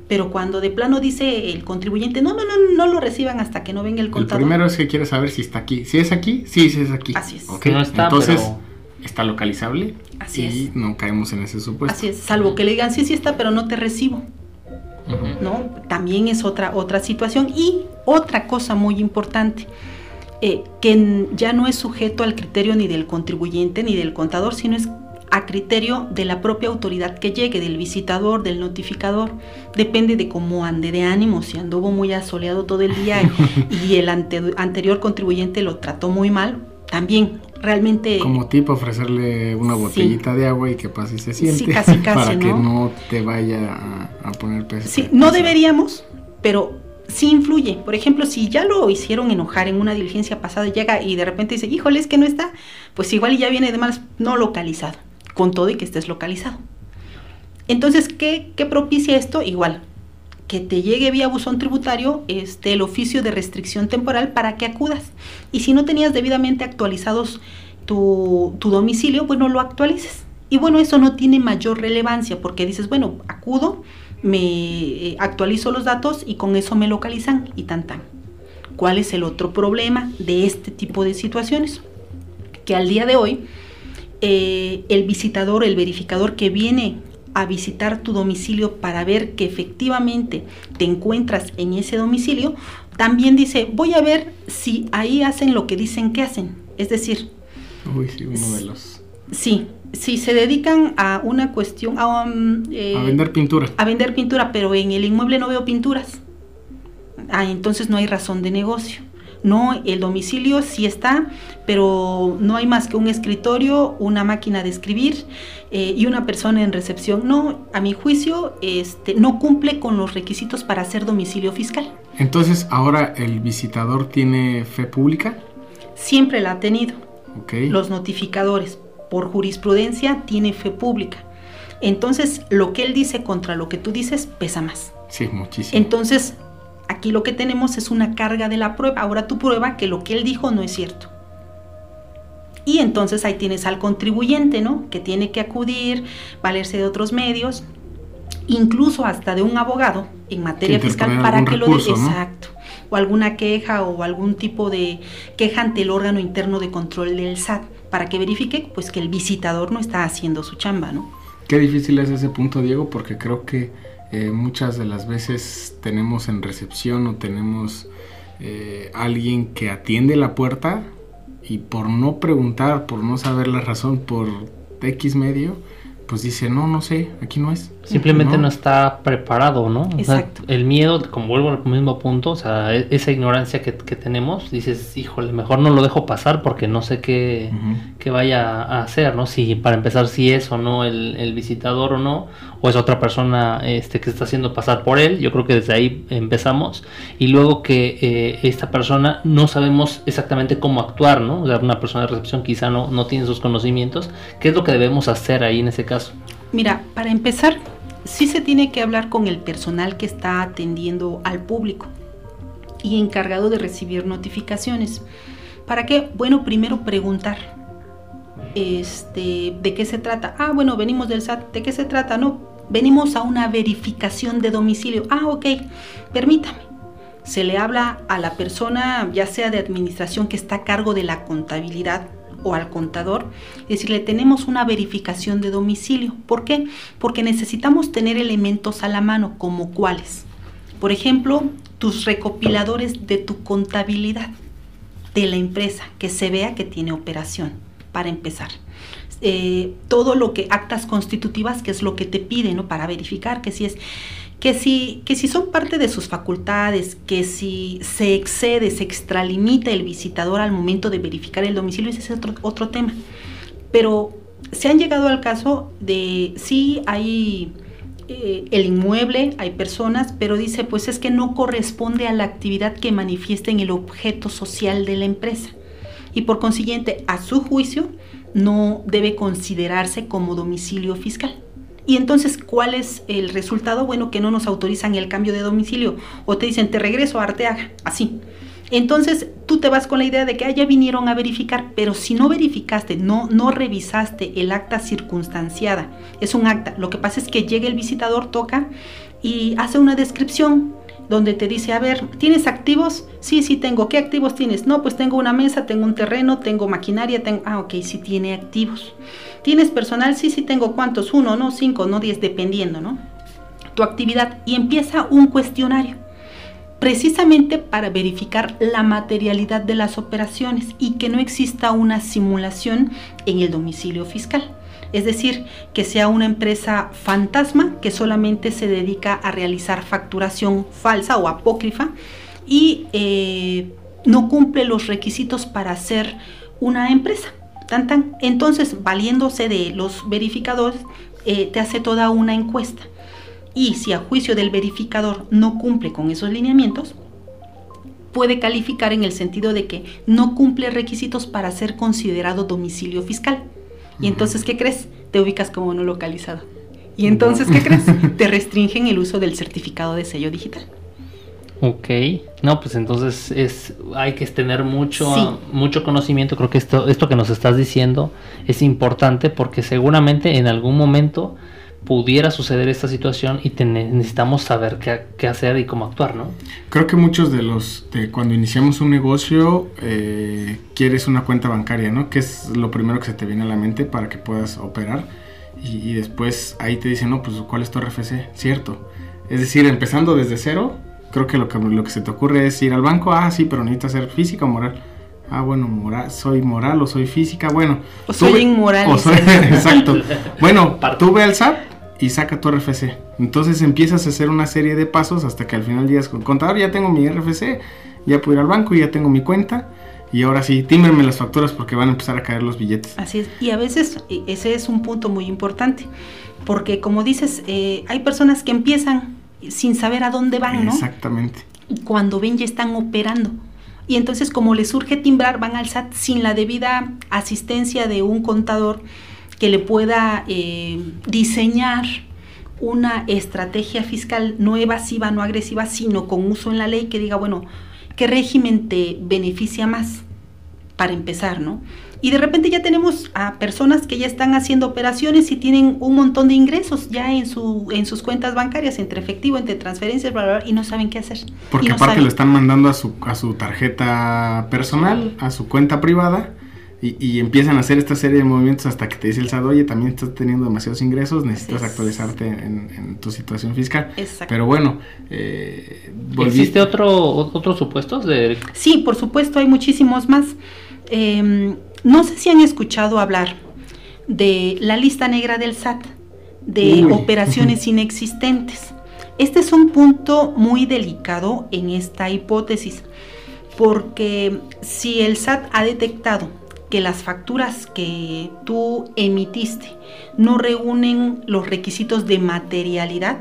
Pero cuando de plano dice el contribuyente, no, no, no, no lo reciban hasta que no venga el El contador. primero es que quiere saber si está aquí. Si es aquí, sí, sí es aquí. Así es. Ok, No está, Entonces, pero- está localizable. Así y es. no caemos en ese supuesto. Así es, salvo que le digan, sí, sí está, pero no te recibo. ¿no? También es otra, otra situación. Y otra cosa muy importante, eh, que ya no es sujeto al criterio ni del contribuyente ni del contador, sino es a criterio de la propia autoridad que llegue, del visitador, del notificador. Depende de cómo ande de ánimo, si anduvo muy asoleado todo el día y [LAUGHS] el ante- anterior contribuyente lo trató muy mal, también realmente... Como tipo ofrecerle una Sí. botellita de agua y que pase y se siente. Sí, casi, [LAUGHS] casi, para que ¿no? no te vaya a, a poner peso. Sí, no deberíamos, pero sí influye. Por ejemplo, si ya lo hicieron enojar en una diligencia pasada, llega y de repente dice, híjole, es que no está, pues igual ya viene de malas, no localizado, con todo y que estés localizado. Entonces, ¿qué, qué propicia esto? Igual, que te llegue vía buzón tributario este, el oficio de restricción temporal para que acudas. Y si no tenías debidamente actualizados tu, tu domicilio, bueno, lo actualices. Y bueno, eso no tiene mayor relevancia porque dices, bueno, acudo, me eh, actualizo los datos y con eso me localizan y tan tan. ¿Cuál es el otro problema de este tipo de situaciones? Que al día de hoy, eh, el visitador, el verificador que viene a visitar tu domicilio para ver que efectivamente te encuentras en ese domicilio, también dice, voy a ver si ahí hacen lo que dicen que hacen. Es decir, Uy, sí, uno de los. sí, si se dedican a una cuestión, a, um, eh, A vender pintura. a vender pintura, pero en el inmueble no veo pinturas. Ah, entonces no hay razón de negocio. No, el domicilio sí está, pero no hay más que un escritorio, una máquina de escribir eh, y una persona en recepción. No, a mi juicio, este, no cumple con los requisitos para ser domicilio fiscal. Entonces, ahora el visitador tiene fe pública. Siempre la ha tenido. Ok. Los notificadores, por jurisprudencia, tiene fe pública. Entonces, lo que él dice contra lo que tú dices pesa más. Sí, muchísimo. Entonces, aquí lo que tenemos es una carga de la prueba. Ahora tú prueba que lo que él dijo no es cierto. Y entonces ahí tienes al contribuyente, ¿no? Que tiene que acudir, valerse de otros medios, incluso hasta de un abogado en materia Que fiscal para que lo de ¿no? exacto o alguna queja o algún tipo de queja ante el órgano interno de control del SAT para que verifique pues que el visitador no está haciendo su chamba, ¿no? Qué difícil es ese punto, Diego, porque creo que eh, muchas de las veces tenemos en recepción o tenemos eh, alguien que atiende la puerta y por no preguntar, por no saber la razón, por X medio, pues dice, no, no sé, aquí no es. Simplemente no, está preparado, ¿no? O sea, Exacto. el miedo, como vuelvo al mismo punto, o sea, e- esa ignorancia que, que tenemos, dices, híjole, mejor no lo dejo pasar porque no sé qué, qué vaya a hacer, ¿no? Si para empezar, si es o no el, el visitador o no, o es otra persona este, que se está haciendo pasar por él, yo creo que desde ahí empezamos, y luego que eh, esta persona no sabemos exactamente cómo actuar, ¿no? O sea, una persona de recepción quizá no, no tiene sus conocimientos, ¿qué es lo que debemos hacer ahí en ese caso? Mira, para empezar, sí se tiene que hablar con el personal que está atendiendo al público y encargado de recibir notificaciones. ¿Para qué? Bueno, primero preguntar. Este, ¿de qué se trata? Ah, bueno, venimos del SAT. ¿De qué se trata? No, venimos a una verificación de domicilio. Ah, ok, permítame. Se le habla a la persona, ya sea de administración que está a cargo de la contabilidad o al contador, decirle, tenemos una verificación de domicilio. ¿Por qué? Porque necesitamos tener elementos a la mano, como cuáles. Por ejemplo, tus recopiladores de tu contabilidad de la empresa, que se vea que tiene operación, para empezar. Eh, todo lo que actas constitutivas, que es lo que te piden, ¿no? Para verificar que si es que si, que si son parte de sus facultades, que si se excede, se extralimita el visitador al momento de verificar el domicilio, ese es otro, otro tema. Pero se han llegado al caso de sí hay eh, el inmueble, hay personas, pero dice, pues es que no corresponde a la actividad que manifiesta en el objeto social de la empresa. Y por consiguiente, a su juicio, no debe considerarse como domicilio fiscal. Y entonces, ¿cuál es el resultado? Bueno, que no nos autorizan el cambio de domicilio o te dicen, te regreso a Arteaga, así. Entonces, tú te vas con la idea de que ah, ya vinieron a verificar, pero si no verificaste, no, no revisaste el acta circunstanciada, es un acta. Lo que pasa es que llega el visitador, toca y hace una descripción donde te dice, a ver, ¿tienes activos? Sí, sí tengo. ¿Qué activos tienes? No, pues tengo una mesa, tengo un terreno, tengo maquinaria, tengo... Ah, ok, sí tiene activos. ¿Tienes personal? Sí, sí tengo. ¿Cuántos? Uno, no, cinco, no, diez, dependiendo, ¿no? Tu actividad. Y empieza un cuestionario precisamente para verificar la materialidad de las operaciones y que no exista una simulación en el domicilio fiscal. Es decir, que sea una empresa fantasma que solamente se dedica a realizar facturación falsa o apócrifa y eh, no cumple los requisitos para ser una empresa. Tan, Entonces, valiéndose de los verificadores, eh, te hace toda una encuesta y si a juicio del verificador no cumple con esos lineamientos, puede calificar en el sentido de que no cumple requisitos para ser considerado domicilio fiscal. Y entonces, ¿qué crees? Te ubicas como no localizado. Y entonces, ¿qué crees? [LAUGHS] Te restringen el uso del certificado de sello digital. Ok, no, pues entonces es, hay que tener mucho, mucho conocimiento. Creo que esto, esto que nos estás diciendo es importante porque seguramente en algún momento pudiera suceder esta situación y necesitamos saber qué, hacer y cómo actuar, ¿no? Creo que muchos de los, de cuando iniciamos un negocio, eh, quieres una cuenta bancaria, ¿no? Que es lo primero que se te viene a la mente para que puedas operar. Y, después ahí te dicen, no, pues ¿cuál es tu RFC? Cierto. Es decir, empezando desde cero, creo que lo que, lo que se te ocurre es ir al banco, ah, sí, pero necesitas ser física o moral. Ah, bueno, moral, soy moral o soy física, bueno. O soy inmoral. [LAUGHS] exacto. [LAUGHS] Bueno, tú ve al SAT y saca tu RFC. Entonces empiezas a hacer una serie de pasos hasta que al final llegas con contador, ya tengo mi RFC, ya puedo ir al banco, ya tengo mi cuenta. Y ahora sí, tímbreme las facturas porque van a empezar a caer los billetes. Así es. Y a veces e, ese es un punto muy importante. Porque como dices, eh, hay personas que empiezan sin saber a dónde van, ¿no? Exactamente. Y cuando ven ya están operando. Y entonces como les surge timbrar, van al SAT sin la debida asistencia de un contador que le pueda eh, diseñar una estrategia fiscal no evasiva, no agresiva, sino con uso en la ley que diga, bueno, ¿qué régimen te beneficia más? Para empezar, ¿no? Y de repente ya tenemos a personas que ya están haciendo operaciones y tienen un montón de ingresos ya en, su, en sus cuentas bancarias, entre efectivo, entre transferencias, bla, y no saben qué hacer. Porque aparte lo están mandando a su, a su tarjeta personal, a su cuenta privada, y, empiezan a hacer esta serie de movimientos hasta que te dice el SAT, oye, también estás teniendo demasiados ingresos, necesitas actualizarte en, tu situación fiscal. Exacto. Pero bueno, eh, ¿existe otro, otros supuestos? De... Sí, por supuesto, hay muchísimos más. Em, no sé si han escuchado hablar de la lista negra del SAT, de [LAUGHS] operaciones inexistentes. Este es un punto muy delicado en esta hipótesis, porque si el SAT ha detectado que las facturas que tú emitiste no reúnen los requisitos de materialidad,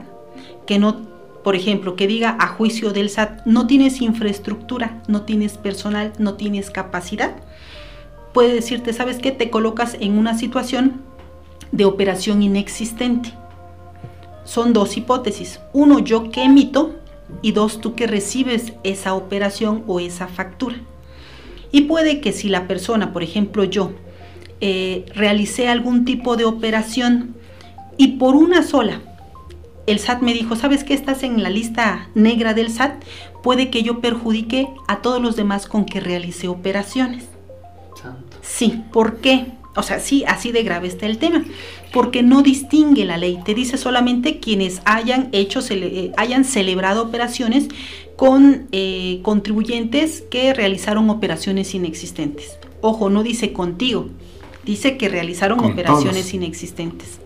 que no, por ejemplo, que diga a juicio del SAT, no tienes infraestructura, no tienes personal, no tienes capacidad, puede decirte, ¿sabes qué? Te colocas en una situación de operación inexistente. Son dos hipótesis. Uno, yo que emito y dos, tú que recibes esa operación o esa factura. Y puede que si la persona, por ejemplo yo, eh, realicé algún tipo de operación y por una sola, el SAT me dijo, ¿sabes que estás en la lista negra del SAT? Puede que yo perjudique a todos los demás con que realicé operaciones. Sí, ¿por qué? O sea, sí, así de grave está el tema, porque no distingue la ley, te dice solamente quienes hayan hecho, eh, hayan celebrado operaciones con eh, contribuyentes que realizaron operaciones inexistentes. Ojo, no dice contigo, dice que realizaron operaciones inexistentes.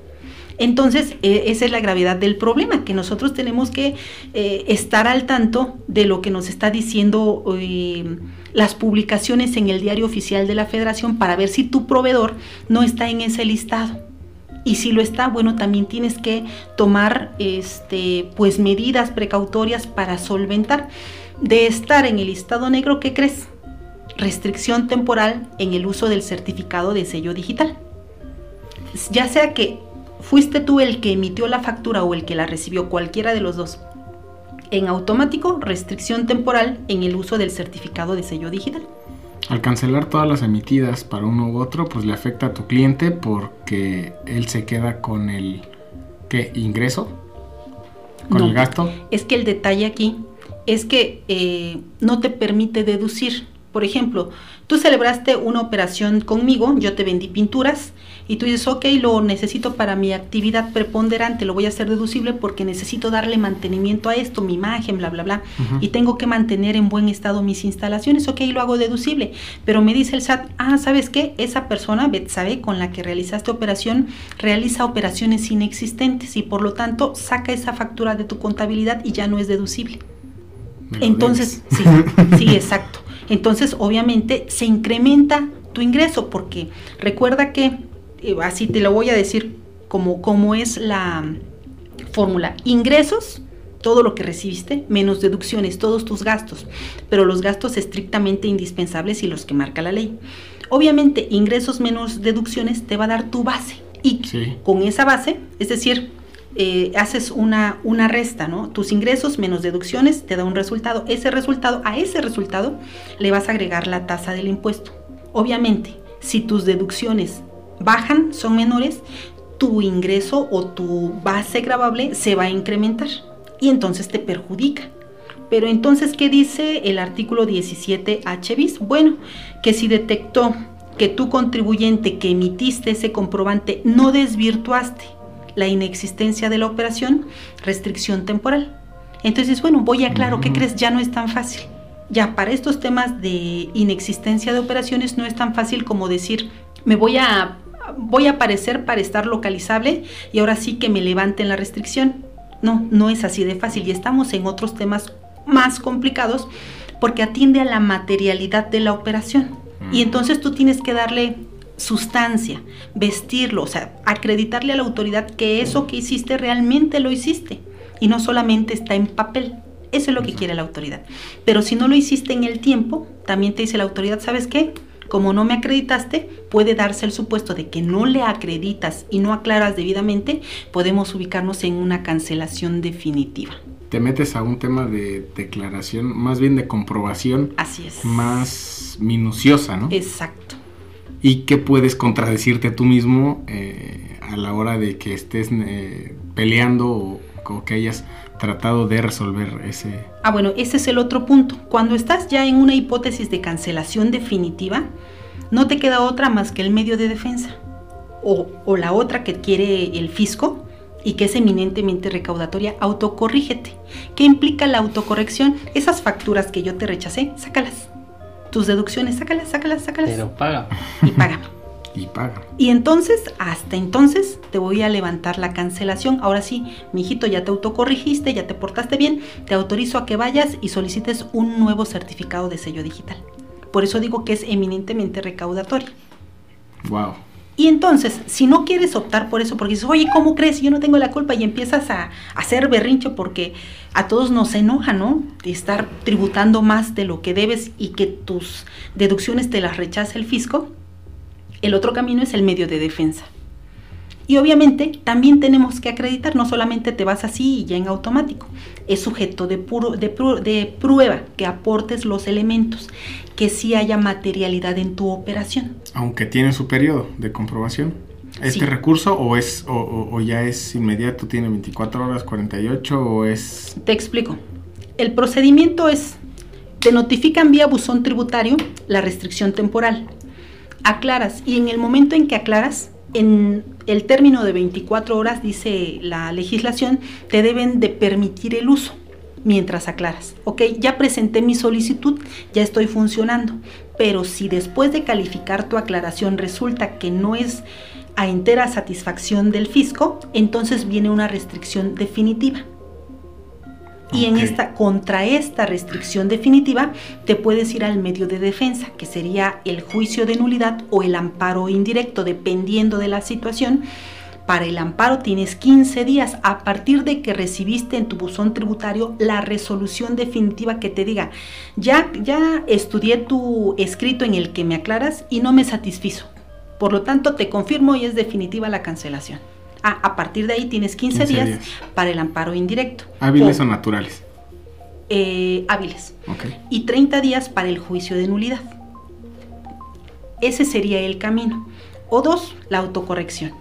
Entonces, e, esa es la gravedad del problema, que nosotros tenemos que eh, estar al tanto de lo que nos está diciendo eh, las publicaciones en el diario oficial de la federación para ver si tu proveedor no está en ese listado y si lo está, bueno, también tienes que tomar este, pues medidas precautorias para solventar. De estar en el estado negro, ¿qué crees? Restricción temporal en el uso del certificado de sello digital. Ya sea que fuiste tú el que emitió la factura o el que la recibió, cualquiera de los dos. En automático, restricción temporal en el uso del certificado de sello digital. Al cancelar todas las emitidas para uno u otro, pues le afecta a tu cliente porque él se queda con el ¿qué? ingreso, con el gasto. Es que el detalle aquí es que eh, no te permite deducir. Por ejemplo, tú celebraste una operación conmigo, yo te vendí pinturas y tú dices, ok, lo necesito para mi actividad preponderante, lo voy a hacer deducible porque necesito darle mantenimiento a esto, mi imagen, bla, bla, bla, y tengo que mantener en buen estado mis instalaciones, ok, lo hago deducible, pero me dice el SAT, ah, ¿sabes qué? Esa persona, sabe con la que realizaste operación, realiza operaciones inexistentes y por lo tanto saca esa factura de tu contabilidad y ya no es deducible. Entonces, sí, sí, [LAUGHS] exacto. Entonces, obviamente, se incrementa tu ingreso porque recuerda que eh, así te lo voy a decir como, como es la fórmula. Ingresos, todo lo que recibiste, menos deducciones, todos tus gastos, pero los gastos estrictamente indispensables y los que marca la ley. Obviamente, ingresos menos deducciones te va a dar tu base. Y con esa base, es decir, eh, haces una, una resta, ¿no? Tus ingresos menos deducciones te da un resultado. Ese resultado, a ese resultado le vas a agregar la tasa del impuesto. Obviamente, si tus deducciones bajan, son menores, tu ingreso o tu base grabable se va a incrementar y entonces te perjudica. Pero entonces, ¿qué dice el artículo 17H bis? Bueno, que si detectó que tu contribuyente que emitiste ese comprobante no desvirtuaste la inexistencia de la operación, restricción temporal. Entonces, bueno, voy a aclarar, ¿qué crees? Ya no es tan fácil. Ya para estos temas de inexistencia de operaciones no es tan fácil como decir, me voy a voy a aparecer para estar localizable y ahora sí que me levanten la restricción. No, no es así de fácil y estamos en otros temas más complicados porque atiende a la materialidad de la operación. Y entonces tú tienes que darle sustancia, vestirlo, o sea, acreditarle a la autoridad que eso que hiciste realmente lo hiciste y no solamente está en papel. Eso es lo que quiere la autoridad. Pero si no lo hiciste en el tiempo, también te dice la autoridad, ¿sabes qué? Como no me acreditaste, puede darse el supuesto de que no le acreditas y no aclaras debidamente, podemos ubicarnos en una cancelación definitiva. Te metes a un tema de declaración, más bien de comprobación. Así es. Más minuciosa, ¿no? Exacto. Y que puedes contradecirte tú mismo eh, a la hora de que estés eh, peleando o, que hayas tratado de resolver ese... Ah, bueno, ese es el otro punto. Cuando estás ya en una hipótesis de cancelación definitiva, no te queda otra más que el medio de defensa. O, o la otra que quiere el fisco y que es eminentemente recaudatoria, autocorrígete. ¿Qué implica la autocorrección? Esas facturas que yo te rechacé, sácalas. Tus deducciones, sácalas, sácalas, sácalas. Pero paga. Y paga. [LAUGHS] y paga. Y entonces, hasta entonces, te voy a levantar la cancelación. Ahora sí, mi hijito, ya te autocorrigiste, ya te portaste bien, te autorizo a que vayas y solicites un nuevo certificado de sello digital. Por eso digo que es eminentemente recaudatoria. Wow. Y entonces, si no quieres optar por eso, porque dices, oye, ¿cómo crees? Yo no tengo la culpa y empiezas a, hacer berrincho porque a todos nos enoja, ¿no? De estar tributando más de lo que debes y que tus deducciones te las rechace el fisco. El otro camino es el medio de defensa. Y obviamente también tenemos que acreditar, no solamente te vas así y ya en automático, es sujeto de, puro, de, prueba que aportes los elementos, que sí haya materialidad en tu operación. Aunque tiene su periodo de comprobación. ¿Este recurso o, es, o, ya es inmediato, tiene 24 horas, 48 o es...? Te explico. El procedimiento es, te notifican vía buzón tributario la restricción temporal aclaras y en el momento en que aclaras, en el término de 24 horas, dice la legislación, te deben de permitir el uso mientras aclaras. Ok, ya presenté mi solicitud, ya estoy funcionando, pero si después de calificar tu aclaración resulta que no es a entera satisfacción del fisco, entonces viene una restricción definitiva. Y en esta, contra esta restricción definitiva, te puedes ir al medio de defensa, que sería el juicio de nulidad o el amparo indirecto, dependiendo de la situación. Para el amparo tienes 15 días a partir de que recibiste en tu buzón tributario la resolución definitiva que te diga, ya, ya estudié tu escrito en el que me aclaras y no me satisfizo. Por lo tanto, te confirmo y es definitiva la cancelación. Ah, a partir de ahí tienes 15, días, para el amparo indirecto. ¿Hábiles o, naturales? Eh, hábiles. Y 30 días para el juicio de nulidad. Ese sería el camino. O dos, la autocorrección.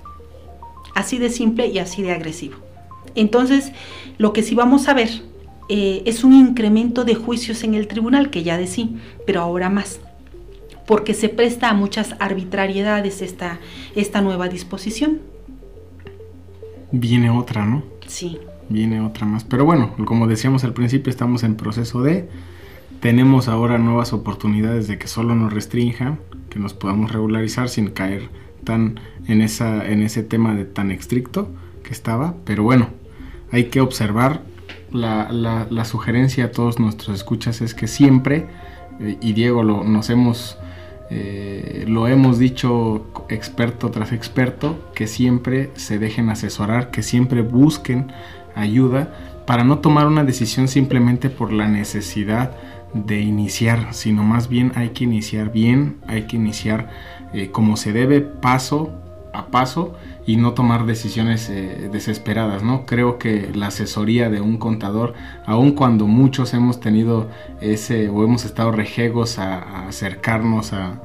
Así de simple y así de agresivo. Entonces, lo que sí vamos a ver eh, es un incremento de juicios en el tribunal, que ya decía, pero ahora más, porque se presta a muchas arbitrariedades esta, esta nueva disposición. Viene otra, ¿no? Sí. Viene otra más. Pero bueno, como decíamos al principio, estamos en proceso de... Tenemos ahora nuevas oportunidades de que solo nos restrinjan, que nos podamos regularizar sin caer tan en, esa, en ese tema de tan estricto que estaba. Pero bueno, hay que observar. La, la, sugerencia a todos nuestros escuchas es que siempre, eh, y Diego lo, nos hemos, eh, lo hemos dicho experto tras experto, que siempre se dejen asesorar, que siempre busquen ayuda para no tomar una decisión simplemente por la necesidad de iniciar, sino más bien hay que iniciar bien, hay que iniciar eh, como se debe, paso a paso y no tomar decisiones eh, desesperadas, ¿no? Creo que la asesoría de un contador, aun cuando muchos hemos tenido ese o hemos estado rejegos a, acercarnos a,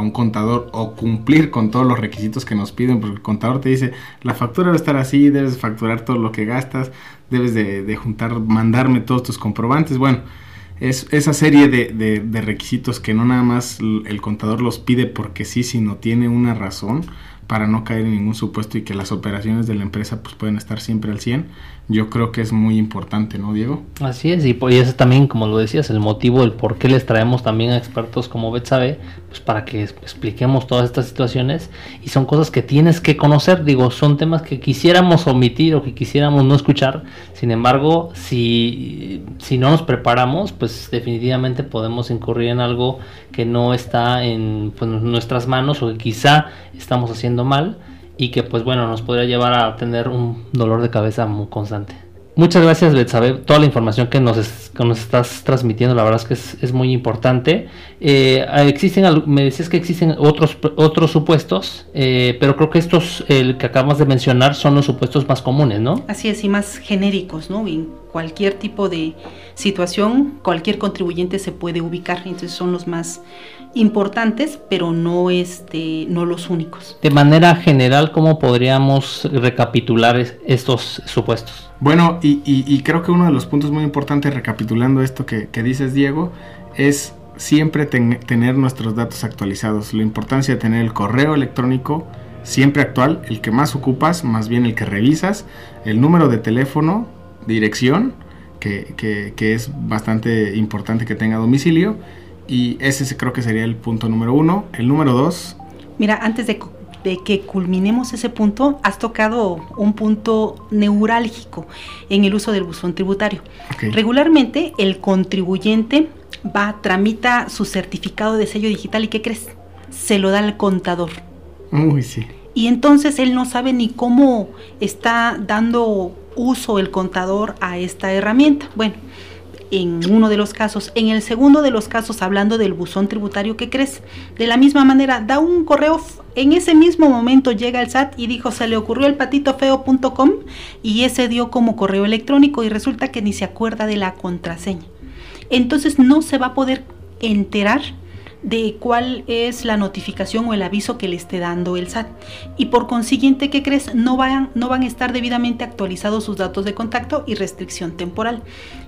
un contador o cumplir con todos los requisitos que nos piden, porque el contador te dice, la factura debe estar así, debes facturar todo lo que gastas, debes de juntar, mandarme todos tus comprobantes, bueno, es esa serie de, requisitos que no nada más el contador los pide porque sí, sino tiene una razón para no caer en ningún supuesto y que las operaciones de la empresa pues pueden estar siempre al 100 yo creo que es muy importante, ¿no, Diego? Así es, y, y ese también, como lo decías, el motivo, el por qué les traemos también a expertos como Betsabe, pues para que expliquemos todas estas situaciones y son cosas que tienes que conocer, digo, son temas que quisiéramos omitir o que quisiéramos no escuchar, sin embargo, si, si no nos preparamos, pues definitivamente podemos incurrir en algo que no está en pues, nuestras manos o que quizá estamos haciendo mal y que pues bueno nos podría llevar a tener un dolor de cabeza muy constante. Muchas gracias Betsabe, toda la información que nos, nos estás transmitiendo, la verdad es que es, muy importante. Eh, existen, me decías que existen otros, otros supuestos, eh, pero creo que estos, el que acabas de mencionar, son los supuestos más comunes, ¿no? Así es, y más genéricos, ¿no? En cualquier tipo de situación, cualquier contribuyente se puede ubicar, entonces son los más importantes, pero no, este, no los únicos. De manera general, ¿cómo podríamos recapitular estos supuestos? Bueno, y, creo que uno de los puntos muy importantes, recapitulando esto que, dices, Diego, es siempre tener nuestros datos actualizados. La importancia de tener el correo electrónico siempre actual, el que más ocupas, más bien el que revisas, el número de teléfono, dirección, que, que es bastante importante que tenga domicilio, y ese creo que sería el punto número uno. El número dos. Mira, antes de, que culminemos ese punto, has tocado un punto neurálgico en el uso del buzón tributario. Regularmente el contribuyente va, tramita su certificado de sello digital y ¿qué crees? Se lo da al contador. Uy, sí. Y entonces él no sabe ni cómo está dando uso el contador a esta herramienta. Bueno, en uno de los casos. En el segundo de los casos, hablando del buzón tributario, ¿qué crees? De la misma manera, da un correo, en ese mismo momento llega el SAT y dijo, se le ocurrió el patitofeo.com y ese dio como correo electrónico y resulta que ni se acuerda de la contraseña. Entonces no se va a poder enterar de cuál es la notificación o el aviso que le esté dando el SAT. Y por consiguiente, ¿qué crees? No van, no van a estar debidamente actualizados sus datos de contacto y restricción temporal.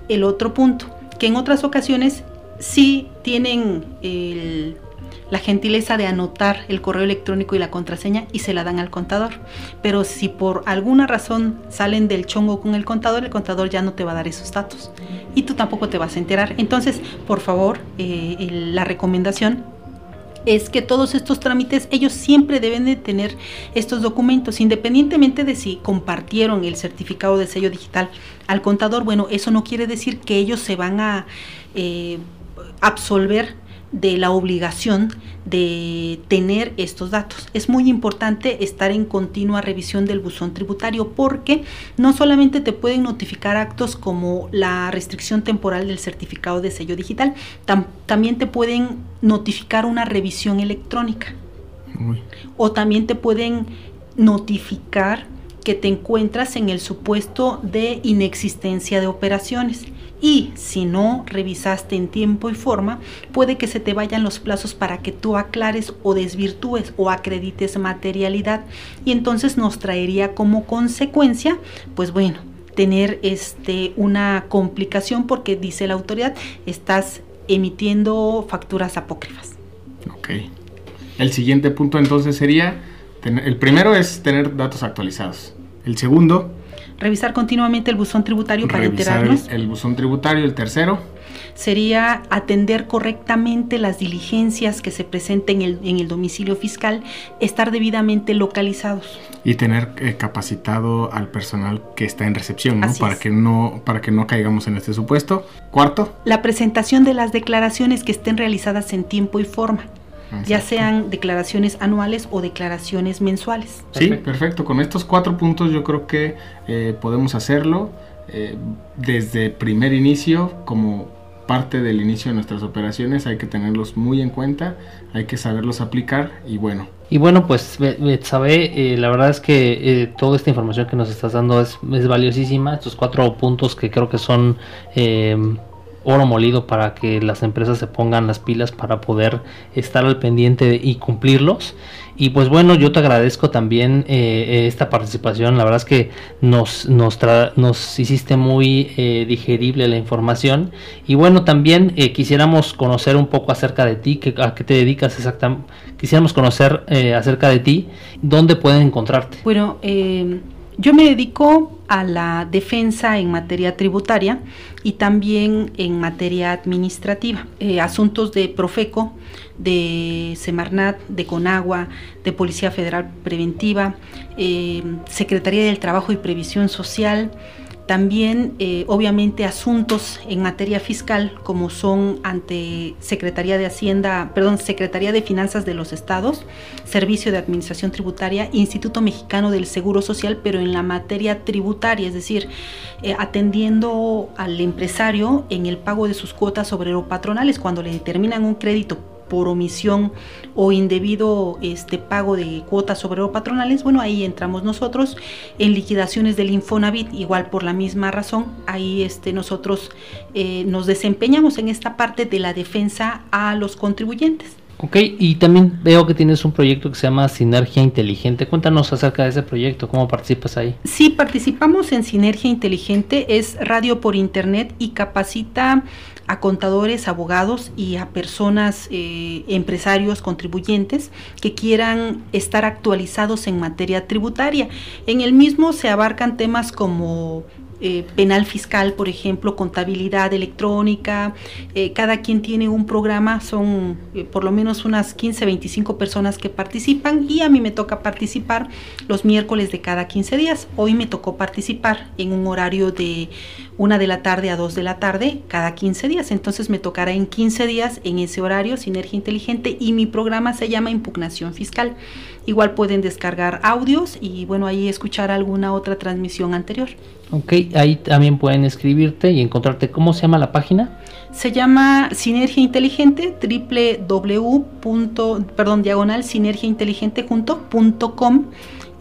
El otro punto, que en otras ocasiones sí tienen la gentileza de anotar el correo electrónico y la contraseña y se la dan al contador. Pero si por alguna razón salen del chongo con el contador, el contador ya no te va a dar esos datos y tú tampoco te vas a enterar. Entonces, por favor, eh, la recomendación es que todos estos trámites ellos siempre deben de tener estos documentos, independientemente de si compartieron el certificado de sello digital al contador. Bueno, eso no quiere decir que ellos se van a eh, absolver de la obligación de tener estos datos. Es muy importante estar en continua revisión del buzón tributario porque no solamente te pueden notificar actos como la restricción temporal del certificado de sello digital, también te pueden notificar una revisión electrónica. O también te pueden notificar que te encuentras en el supuesto de inexistencia de operaciones y si no revisaste en tiempo y forma, puede que se te vayan los plazos para que tú aclares o desvirtúes o acredites materialidad y entonces nos traería como consecuencia, pues bueno, tener este una complicación porque dice la autoridad, estás emitiendo facturas apócrifas. Ok. El siguiente punto entonces sería, el primero es tener datos actualizados. El segundo, revisar continuamente el buzón tributario para enterarnos. El, el buzón tributario, el tercero. Sería atender correctamente las diligencias que se presenten en el, en el domicilio fiscal, estar debidamente localizados. Y tener eh, capacitado al personal que está en recepción, ¿no? Para que no, para que no caigamos en este supuesto. Cuarto. La presentación de las declaraciones que estén realizadas en tiempo y forma ya sean declaraciones anuales o declaraciones mensuales. Sí, perfecto. Con estos cuatro puntos yo creo que eh, podemos hacerlo eh, desde primer inicio como parte del inicio de nuestras operaciones. Hay que tenerlos muy en cuenta, hay que saberlos aplicar y bueno. Y bueno, pues sabe, eh, la verdad es que toda esta información que nos estás dando es, es, valiosísima. Estos cuatro puntos que creo que son oro molido para que las empresas se pongan las pilas para poder estar al pendiente y cumplirlos. Y pues bueno, yo te agradezco también eh, esta participación. La verdad es que nos, nos, nos hiciste muy eh, digerible la información. Y bueno, también eh, quisiéramos conocer un poco acerca de ti, que, a qué te dedicas exactamente. Quisiéramos conocer acerca de ti, dónde pueden encontrarte. Bueno, yo me dedico a la defensa en materia tributaria y también en materia administrativa. Eh, asuntos de Profeco, de Semarnat, de Conagua, de Policía Federal Preventiva, eh, Secretaría del Trabajo y Previsión Social, también, eh, obviamente, asuntos en materia fiscal, como son ante Secretaría de Hacienda, perdón, Secretaría de Finanzas de los Estados, Servicio de Administración Tributaria, Instituto Mexicano del Seguro Social, pero en la materia tributaria, es decir, eh, atendiendo al empresario en el pago de sus cuotas obrero patronales cuando le determinan un crédito por omisión o indebido este pago de cuotas sobre patronales, bueno, ahí entramos nosotros en liquidaciones del Infonavit, igual por la misma razón, ahí este, nosotros eh, nos desempeñamos en esta parte de la defensa a los contribuyentes. Ok, y también veo que tienes un proyecto que se llama Sinergia Inteligente. Cuéntanos acerca de ese proyecto, ¿cómo participas ahí? Sí, participamos en Sinergia Inteligente, es radio por internet y capacita a contadores, abogados y a personas, eh, empresarios, contribuyentes que quieran estar actualizados en materia tributaria. En el mismo se abarcan temas como eh, penal fiscal, por ejemplo, contabilidad electrónica. Eh, cada quien tiene un programa, son eh, por lo menos unas 15, 25 personas que participan y a mí me toca participar los miércoles de cada 15 días. Hoy me tocó participar en un horario de una de la tarde a dos de la tarde cada 15 días. Entonces me tocará en 15 días en ese horario Sinergia Inteligente y mi programa se llama Impugnación Fiscal. Igual pueden descargar audios y bueno, ahí escuchar alguna otra transmisión anterior. Ok, ahí también pueden escribirte y encontrarte. ¿Cómo se llama la página? Se llama Sinergia Inteligente, www. perdón, diagonal sinergiainteligente.com.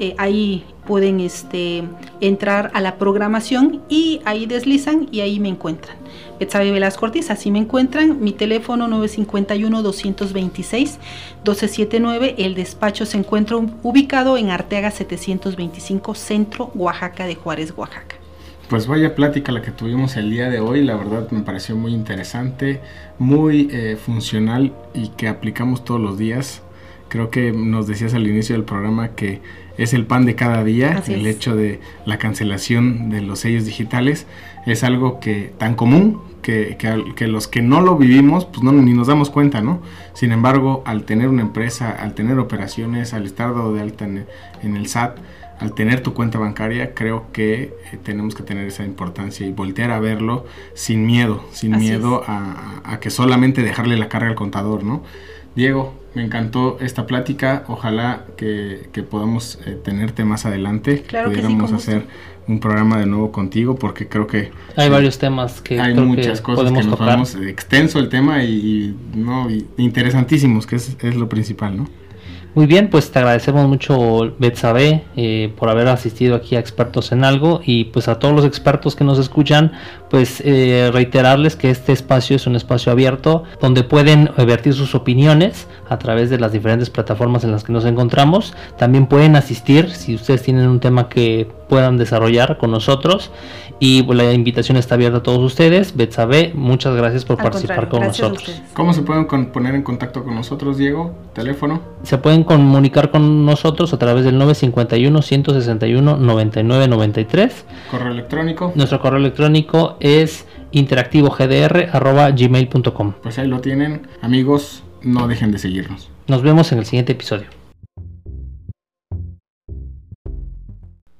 Eh, ahí pueden este, entrar a la programación y ahí deslizan y ahí me encuentran. Betsabe Velasco Ortiz, así me encuentran. Mi teléfono 951-226-1279. El despacho se encuentra ubicado en Arteaga 725 Centro, Oaxaca de Juárez, Oaxaca. Pues vaya plática la que tuvimos el día de hoy, la verdad me pareció muy interesante, muy eh, funcional y que aplicamos todos los días. Creo que nos decías al inicio del programa que es el pan de cada día, el hecho de la cancelación de los sellos digitales es algo que tan común, que, que, los que no lo vivimos, pues no, ni nos damos cuenta, ¿no? Sin embargo, al tener una empresa, al tener operaciones, al estar dado de alta en, el SAT, al tener tu cuenta bancaria, creo que eh, tenemos que tener esa importancia y voltear a verlo sin miedo, sin miedo a, que solamente dejarle la carga al contador, ¿no? Diego, me encantó esta plática. Ojalá que, podamos eh, tenerte más adelante. Claro pudiéramos hacer un programa de nuevo contigo porque creo que hay varios temas que hay muchas cosas que nos vamos extenso el tema y, no interesantísimos que es, es lo principal, ¿no? Muy bien, pues te agradecemos mucho, Betsabe, eh, por haber asistido aquí a Expertos en Algo y pues a todos los expertos que nos escuchan, pues eh, reiterarles que este espacio es un espacio abierto donde pueden vertir sus opiniones a través de las diferentes plataformas en las que nos encontramos. También pueden asistir si ustedes tienen un tema que puedan desarrollar con nosotros y pues, la invitación está abierta a todos ustedes. Betsabe, muchas gracias por participar con nosotros. ¿Cómo se pueden poner en contacto con nosotros, Diego? ¿Teléfono? Se pueden comunicar con nosotros a través del 951 161 9993. Correo electrónico. Nuestro correo electrónico es interactivogdr@gmail.com. Pues ahí lo tienen, amigos, no dejen de seguirnos. Nos vemos en el siguiente episodio.